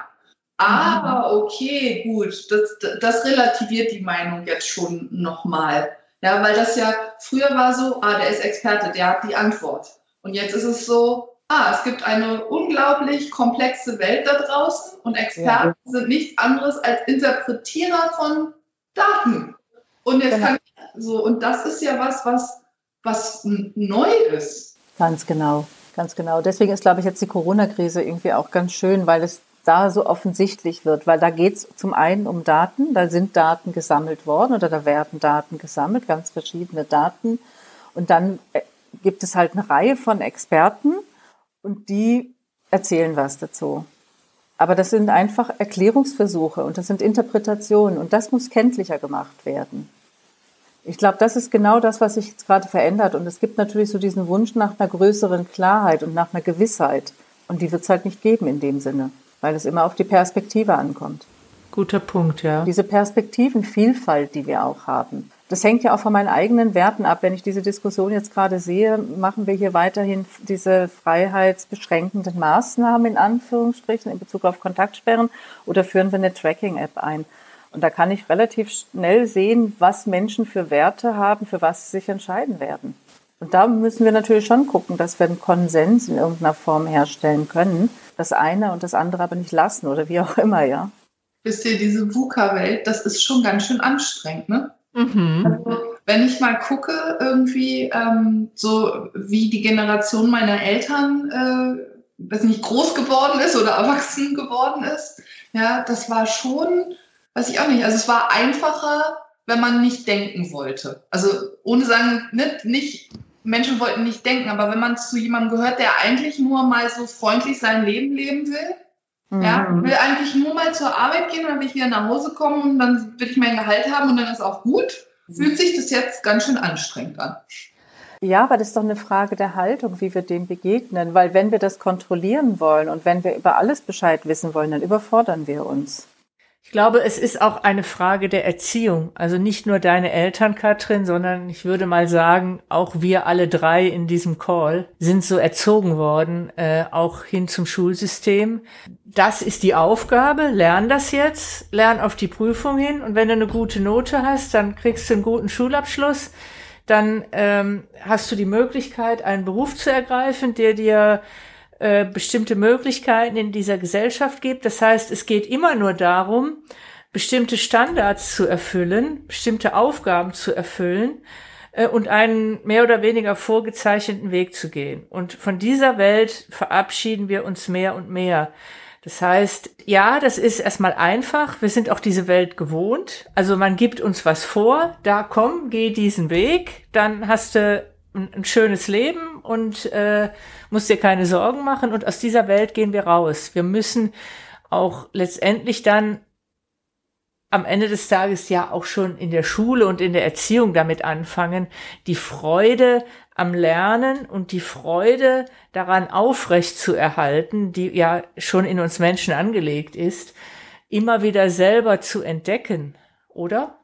Ah, okay, gut. Das, das relativiert die Meinung jetzt schon nochmal. Ja, weil das ja früher war so, ah, der ist Experte, der hat die Antwort. Und jetzt ist es so, ah, es gibt eine unglaublich komplexe Welt da draußen und Experten ja. sind nichts anderes als Interpretierer von Daten. Und jetzt genau. kann ich so, und das ist ja was, was, was neu ist.
Ganz genau, ganz genau. Deswegen ist, glaube ich, jetzt die Corona-Krise irgendwie auch ganz schön, weil es da so offensichtlich wird, weil da geht es zum einen um Daten, da sind Daten gesammelt worden oder da werden Daten gesammelt, ganz verschiedene Daten. Und dann äh, gibt es halt eine Reihe von Experten und die erzählen was dazu. Aber das sind einfach Erklärungsversuche und das sind Interpretationen und das muss kenntlicher gemacht werden. Ich glaube, das ist genau das, was sich jetzt gerade verändert. Und es gibt natürlich so diesen Wunsch nach einer größeren Klarheit und nach einer Gewissheit. Und die wird es halt nicht geben in dem Sinne, weil es immer auf die Perspektive ankommt.
Guter Punkt, ja.
Diese Perspektivenvielfalt, die wir auch haben. Das hängt ja auch von meinen eigenen Werten ab. Wenn ich diese Diskussion jetzt gerade sehe, machen wir hier weiterhin diese freiheitsbeschränkenden Maßnahmen in Anführungsstrichen in Bezug auf Kontaktsperren oder führen wir eine Tracking-App ein? Und da kann ich relativ schnell sehen, was Menschen für Werte haben, für was sie sich entscheiden werden. Und da müssen wir natürlich schon gucken, dass wir einen Konsens in irgendeiner Form herstellen können. Das eine und das andere aber nicht lassen oder wie auch immer, ja.
Wisst ihr, diese VUCA-Welt, das ist schon ganz schön anstrengend, ne? Mhm. Also, wenn ich mal gucke, irgendwie, ähm, so wie die Generation meiner Eltern, äh, weiß nicht, groß geworden ist oder erwachsen geworden ist, ja, das war schon weiß ich auch nicht. Also es war einfacher, wenn man nicht denken wollte. Also ohne sagen, nicht, nicht Menschen wollten nicht denken, aber wenn man zu jemandem gehört, der eigentlich nur mal so freundlich sein Leben leben will, mhm. ja, will eigentlich nur mal zur Arbeit gehen, dann will ich wieder nach Hause kommen und dann will ich mein Gehalt haben und dann ist auch gut, fühlt sich das jetzt ganz schön anstrengend an.
Ja, aber das ist doch eine Frage der Haltung, wie wir dem begegnen, weil wenn wir das kontrollieren wollen und wenn wir über alles Bescheid wissen wollen, dann überfordern wir uns.
Ich glaube, es ist auch eine Frage der Erziehung. Also nicht nur deine Eltern, Katrin, sondern ich würde mal sagen, auch wir alle drei in diesem Call sind so erzogen worden, äh, auch hin zum Schulsystem. Das ist die Aufgabe, lern das jetzt, lern auf die Prüfung hin und wenn du eine gute Note hast, dann kriegst du einen guten Schulabschluss. Dann ähm, hast du die Möglichkeit, einen Beruf zu ergreifen, der dir äh, bestimmte Möglichkeiten in dieser Gesellschaft gibt. Das heißt, es geht immer nur darum, bestimmte Standards zu erfüllen, bestimmte Aufgaben zu erfüllen äh, und einen mehr oder weniger vorgezeichneten Weg zu gehen. Und von dieser Welt verabschieden wir uns mehr und mehr. Das heißt, ja, das ist erstmal einfach. Wir sind auch diese Welt gewohnt. Also man gibt uns was vor. Da komm, geh diesen Weg. Dann hast du ein, schönes Leben und äh, musst dir keine Sorgen machen. Und aus dieser Welt gehen wir raus. Wir müssen auch letztendlich dann am Ende des Tages ja auch schon in der Schule und in der Erziehung damit anfangen, die Freude am Lernen und die Freude daran aufrecht zu erhalten, die ja schon in uns Menschen angelegt ist, immer wieder selber zu entdecken, oder?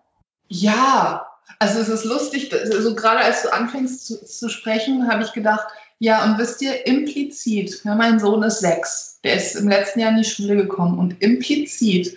Ja, also es ist lustig, also gerade als du anfängst zu, zu sprechen, habe ich gedacht, ja, und wisst ihr, implizit, ja, mein Sohn ist sechs, der ist im letzten Jahr in die Schule gekommen und implizit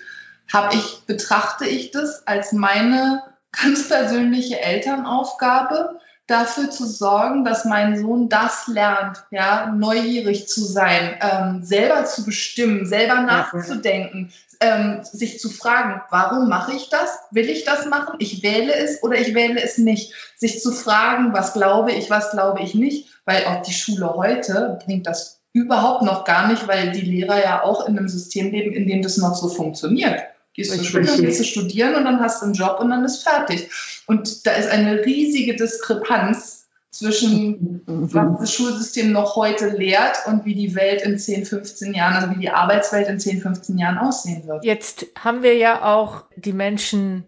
habe ich, betrachte ich das als meine ganz persönliche Elternaufgabe, dafür zu sorgen, dass mein Sohn das lernt, ja, neugierig zu sein, ähm, selber zu bestimmen, selber nachzudenken, ähm, sich zu fragen, warum mache ich das? Will ich das machen? Ich wähle es oder ich wähle es nicht. Sich zu fragen, was glaube ich, was glaube ich nicht, weil auch die Schule heute bringt das überhaupt noch gar nicht, weil die Lehrer ja auch in einem System leben, in dem das noch so funktioniert. Gehst zur Schule, gehst du studieren und dann hast du einen Job und dann ist fertig. Und da ist eine riesige Diskrepanz zwischen, mhm. was das Schulsystem noch heute lehrt und wie die Welt in 10, 15 Jahren, also wie die Arbeitswelt in 10, 15 Jahren aussehen wird.
Jetzt haben wir ja auch die Menschen,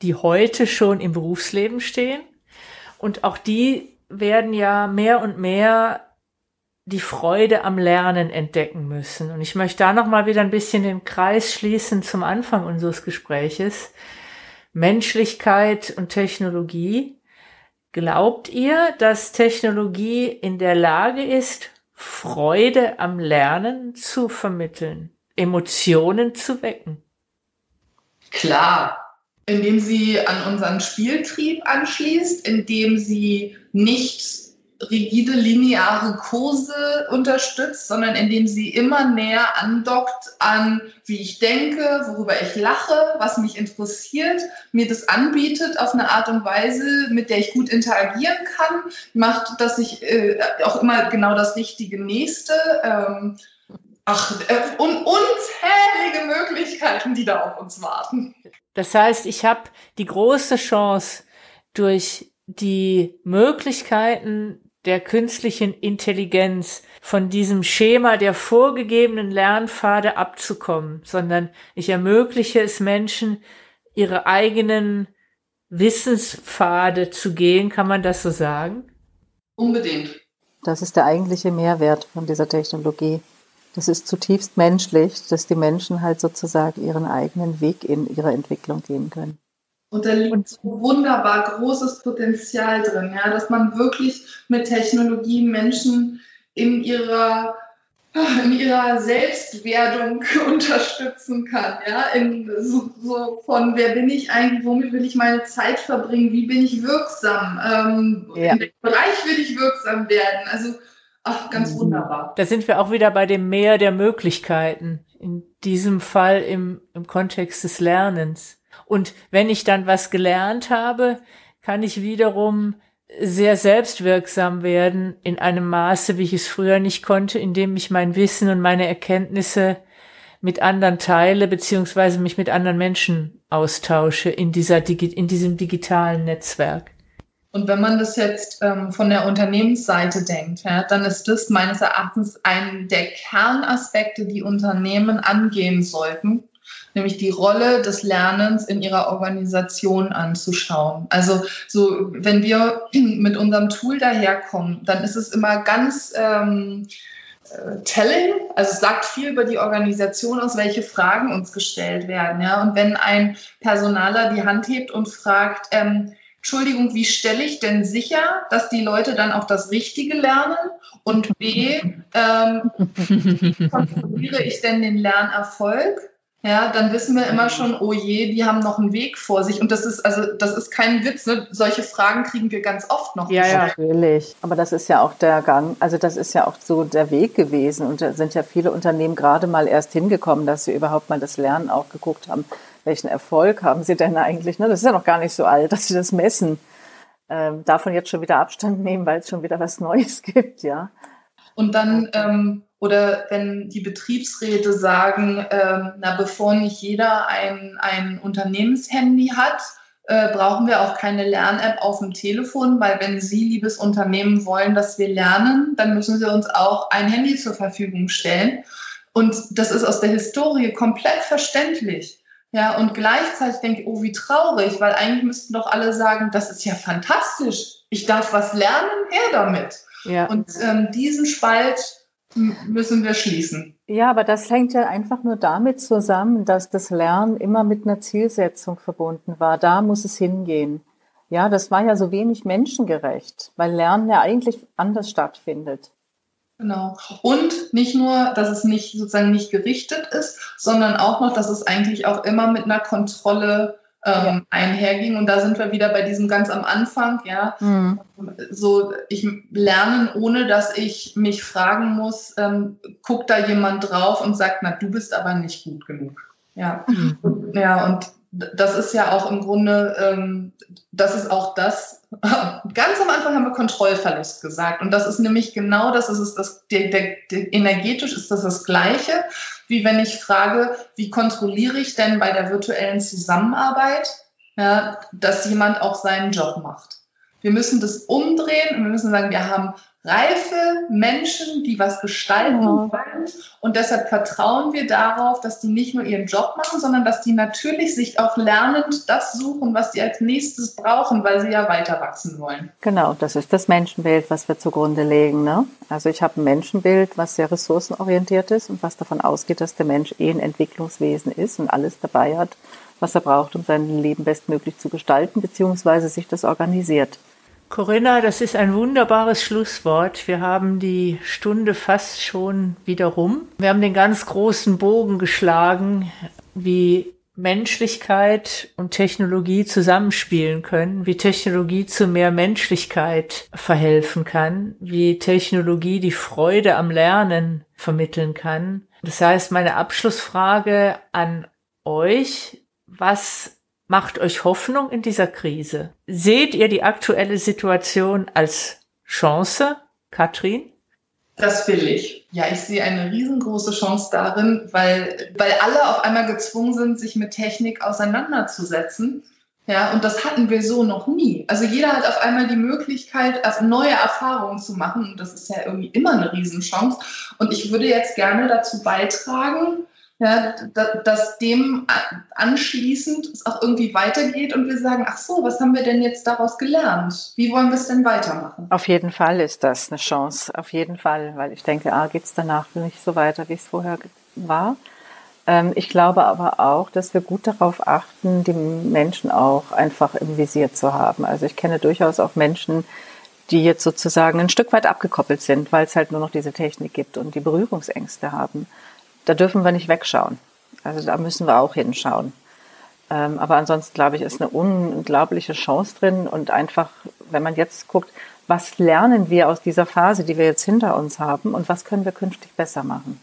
die heute schon im Berufsleben stehen. Und auch die werden ja mehr und mehr die Freude am Lernen entdecken müssen. Und ich möchte da noch mal wieder ein bisschen den Kreis schließen zum Anfang unseres Gespräches. Menschlichkeit und Technologie. Glaubt ihr, dass Technologie in der Lage ist, Freude am Lernen zu vermitteln? Emotionen zu wecken?
Klar, indem sie an unseren Spieltrieb anschließt, indem sie nicht rigide lineare Kurse unterstützt, sondern indem sie immer näher andockt an, wie ich denke, worüber ich lache, was mich interessiert, mir das anbietet auf eine Art und Weise, mit der ich gut interagieren kann, macht, dass ich äh, auch immer genau das richtige Nächste. Ähm, ach, äh, un unzählige Möglichkeiten, die da auf uns warten.
Das heißt, ich habe die große Chance, durch die Möglichkeiten der künstlichen Intelligenz von diesem Schema der vorgegebenen Lernpfade abzukommen, sondern ich ermögliche es Menschen, ihre eigenen Wissenspfade zu gehen. Kann man das so sagen?
Unbedingt.
Das ist der eigentliche Mehrwert von dieser Technologie. Das ist zutiefst menschlich, dass die Menschen halt sozusagen ihren eigenen Weg in ihrer Entwicklung gehen können.
Und da liegt so wunderbar großes Potenzial drin, ja, dass man wirklich mit Technologie Menschen in ihrer in ihrer Selbstwerdung unterstützen kann, ja, in so, so, von wer bin ich eigentlich, womit will ich meine Zeit verbringen, wie bin ich wirksam, ähm, ja. in welchem Bereich will ich wirksam werden, also ach, ganz mhm. wunderbar.
Da sind wir auch wieder bei dem Meer der Möglichkeiten, in diesem Fall im, im Kontext des Lernens. Und wenn ich dann was gelernt habe, kann ich wiederum sehr selbstwirksam werden in einem Maße, wie ich es früher nicht konnte, indem ich mein Wissen und meine Erkenntnisse mit anderen teile, beziehungsweise mich mit anderen Menschen austausche in dieser, in diesem digitalen Netzwerk.
Und wenn man das jetzt ähm, von der Unternehmensseite denkt, ja, dann ist das meines Erachtens ein der Kernaspekte, die Unternehmen angehen sollten, nämlich die Rolle des Lernens in ihrer Organisation anzuschauen. Also so, wenn wir mit unserem Tool daherkommen, dann ist es immer ganz ähm, äh, telling, also es sagt viel über die Organisation aus, welche Fragen uns gestellt werden. Ja? Und wenn ein Personaler die Hand hebt und fragt, ähm, Entschuldigung, wie stelle ich denn sicher, dass die Leute dann auch das Richtige lernen? Und B, ähm, kontrolliere ich denn den Lernerfolg? Ja, dann wissen wir immer schon, oh je, die haben noch einen Weg vor sich. Und das ist, also, das ist kein Witz. Ne? Solche Fragen kriegen wir ganz oft noch.
Ja, ja, natürlich. Aber das ist ja auch der Gang, also das ist ja auch so der Weg gewesen. Und da sind ja viele Unternehmen gerade mal erst hingekommen, dass sie überhaupt mal das Lernen auch geguckt haben. Welchen Erfolg haben sie denn eigentlich? Ne? Das ist ja noch gar nicht so alt, dass sie das messen. Ähm, davon jetzt schon wieder Abstand nehmen, weil es schon wieder was Neues gibt, ja.
Und dann, ähm, oder wenn die Betriebsräte sagen, ähm, na, bevor nicht jeder ein, ein Unternehmenshandy hat, äh, brauchen wir auch keine Lern-App auf dem Telefon, weil wenn Sie, liebes Unternehmen, wollen, dass wir lernen, dann müssen Sie uns auch ein Handy zur Verfügung stellen. Und das ist aus der Historie komplett verständlich. Ja, und gleichzeitig denke ich, oh, wie traurig, weil eigentlich müssten doch alle sagen, das ist ja fantastisch. Ich darf was lernen, her damit. Ja. Und ähm, diesen Spalt müssen wir schließen.
Ja, aber das hängt ja einfach nur damit zusammen, dass das Lernen immer mit einer Zielsetzung verbunden war. Da muss es hingehen. Ja, das war ja so wenig menschengerecht, weil Lernen ja eigentlich anders stattfindet.
Genau. Und nicht nur, dass es nicht sozusagen nicht gerichtet ist, sondern auch noch, dass es eigentlich auch immer mit einer Kontrolle ähm, ja. einherging. Und da sind wir wieder bei diesem ganz am Anfang, ja. Mhm. So, ich lerne, ohne dass ich mich fragen muss, ähm, guckt da jemand drauf und sagt, na, du bist aber nicht gut genug. Ja. Mhm. Ja, und das ist ja auch im Grunde, ähm, das ist auch das, ganz am Anfang haben wir Kontrollverlust gesagt. Und das ist nämlich genau das, ist das, der, der, der, energetisch ist das das Gleiche, wie wenn ich frage, wie kontrolliere ich denn bei der virtuellen Zusammenarbeit, ja, dass jemand auch seinen Job macht. Wir müssen das umdrehen und wir müssen sagen, wir haben reife Menschen, die was gestalten wollen. Und deshalb vertrauen wir darauf, dass die nicht nur ihren Job machen, sondern dass die natürlich sich auch lernend das suchen, was sie als nächstes brauchen, weil sie ja weiter wachsen wollen.
Genau, das ist das Menschenbild, was wir zugrunde legen. Ne? Also ich habe ein Menschenbild, was sehr ressourcenorientiert ist und was davon ausgeht, dass der Mensch eh ein Entwicklungswesen ist und alles dabei hat, was er braucht, um sein Leben bestmöglich zu gestalten, beziehungsweise sich das organisiert.
Corinna, das ist ein wunderbares Schlusswort. Wir haben die Stunde fast schon wieder rum. Wir haben den ganz großen Bogen geschlagen, wie Menschlichkeit und Technologie zusammenspielen können, wie Technologie zu mehr Menschlichkeit verhelfen kann, wie Technologie die Freude am Lernen vermitteln kann. Das heißt, meine Abschlussfrage an euch, was macht euch Hoffnung in dieser Krise? Seht ihr die aktuelle Situation als Chance, Katrin?
Das will ich. Ja, ich sehe eine riesengroße Chance darin, weil, weil alle auf einmal gezwungen sind, sich mit Technik auseinanderzusetzen. Ja, und das hatten wir so noch nie. Also jeder hat auf einmal die Möglichkeit, neue Erfahrungen zu machen. Und das ist ja irgendwie immer eine Riesenchance. Und ich würde jetzt gerne dazu beitragen, ja, dass dem anschließend es auch irgendwie weitergeht und wir sagen, ach so, was haben wir denn jetzt daraus gelernt? Wie wollen wir es denn weitermachen?
Auf jeden Fall ist das eine Chance, auf jeden Fall, weil ich denke, ah, geht es danach nicht so weiter, wie es vorher war. Ähm, ich glaube aber auch, dass wir gut darauf achten, die Menschen auch einfach im Visier zu haben. Also ich kenne durchaus auch Menschen, die jetzt sozusagen ein Stück weit abgekoppelt sind, weil es halt nur noch diese Technik gibt und die Berührungsängste haben da dürfen wir nicht wegschauen. Also da müssen wir auch hinschauen. Ähm, aber ansonsten glaube ich, ist eine unglaubliche Chance drin und einfach, wenn man jetzt guckt, was lernen wir aus dieser Phase, die wir jetzt hinter uns haben und was können wir künftig besser machen?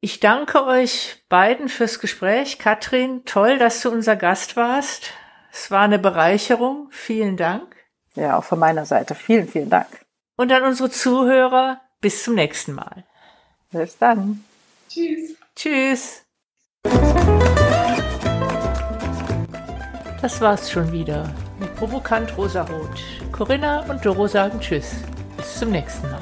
Ich danke euch beiden fürs Gespräch. Katrin, toll, dass du unser Gast warst. Es war eine Bereicherung. Vielen Dank.
Ja, auch von meiner Seite. Vielen, vielen Dank.
Und an unsere Zuhörer, bis zum nächsten Mal.
Bis dann.
Tschüss.
Tschüss. Das war's schon wieder mit Provokant Rosarot. Corinna und Doro sagen Tschüss. Bis zum nächsten Mal.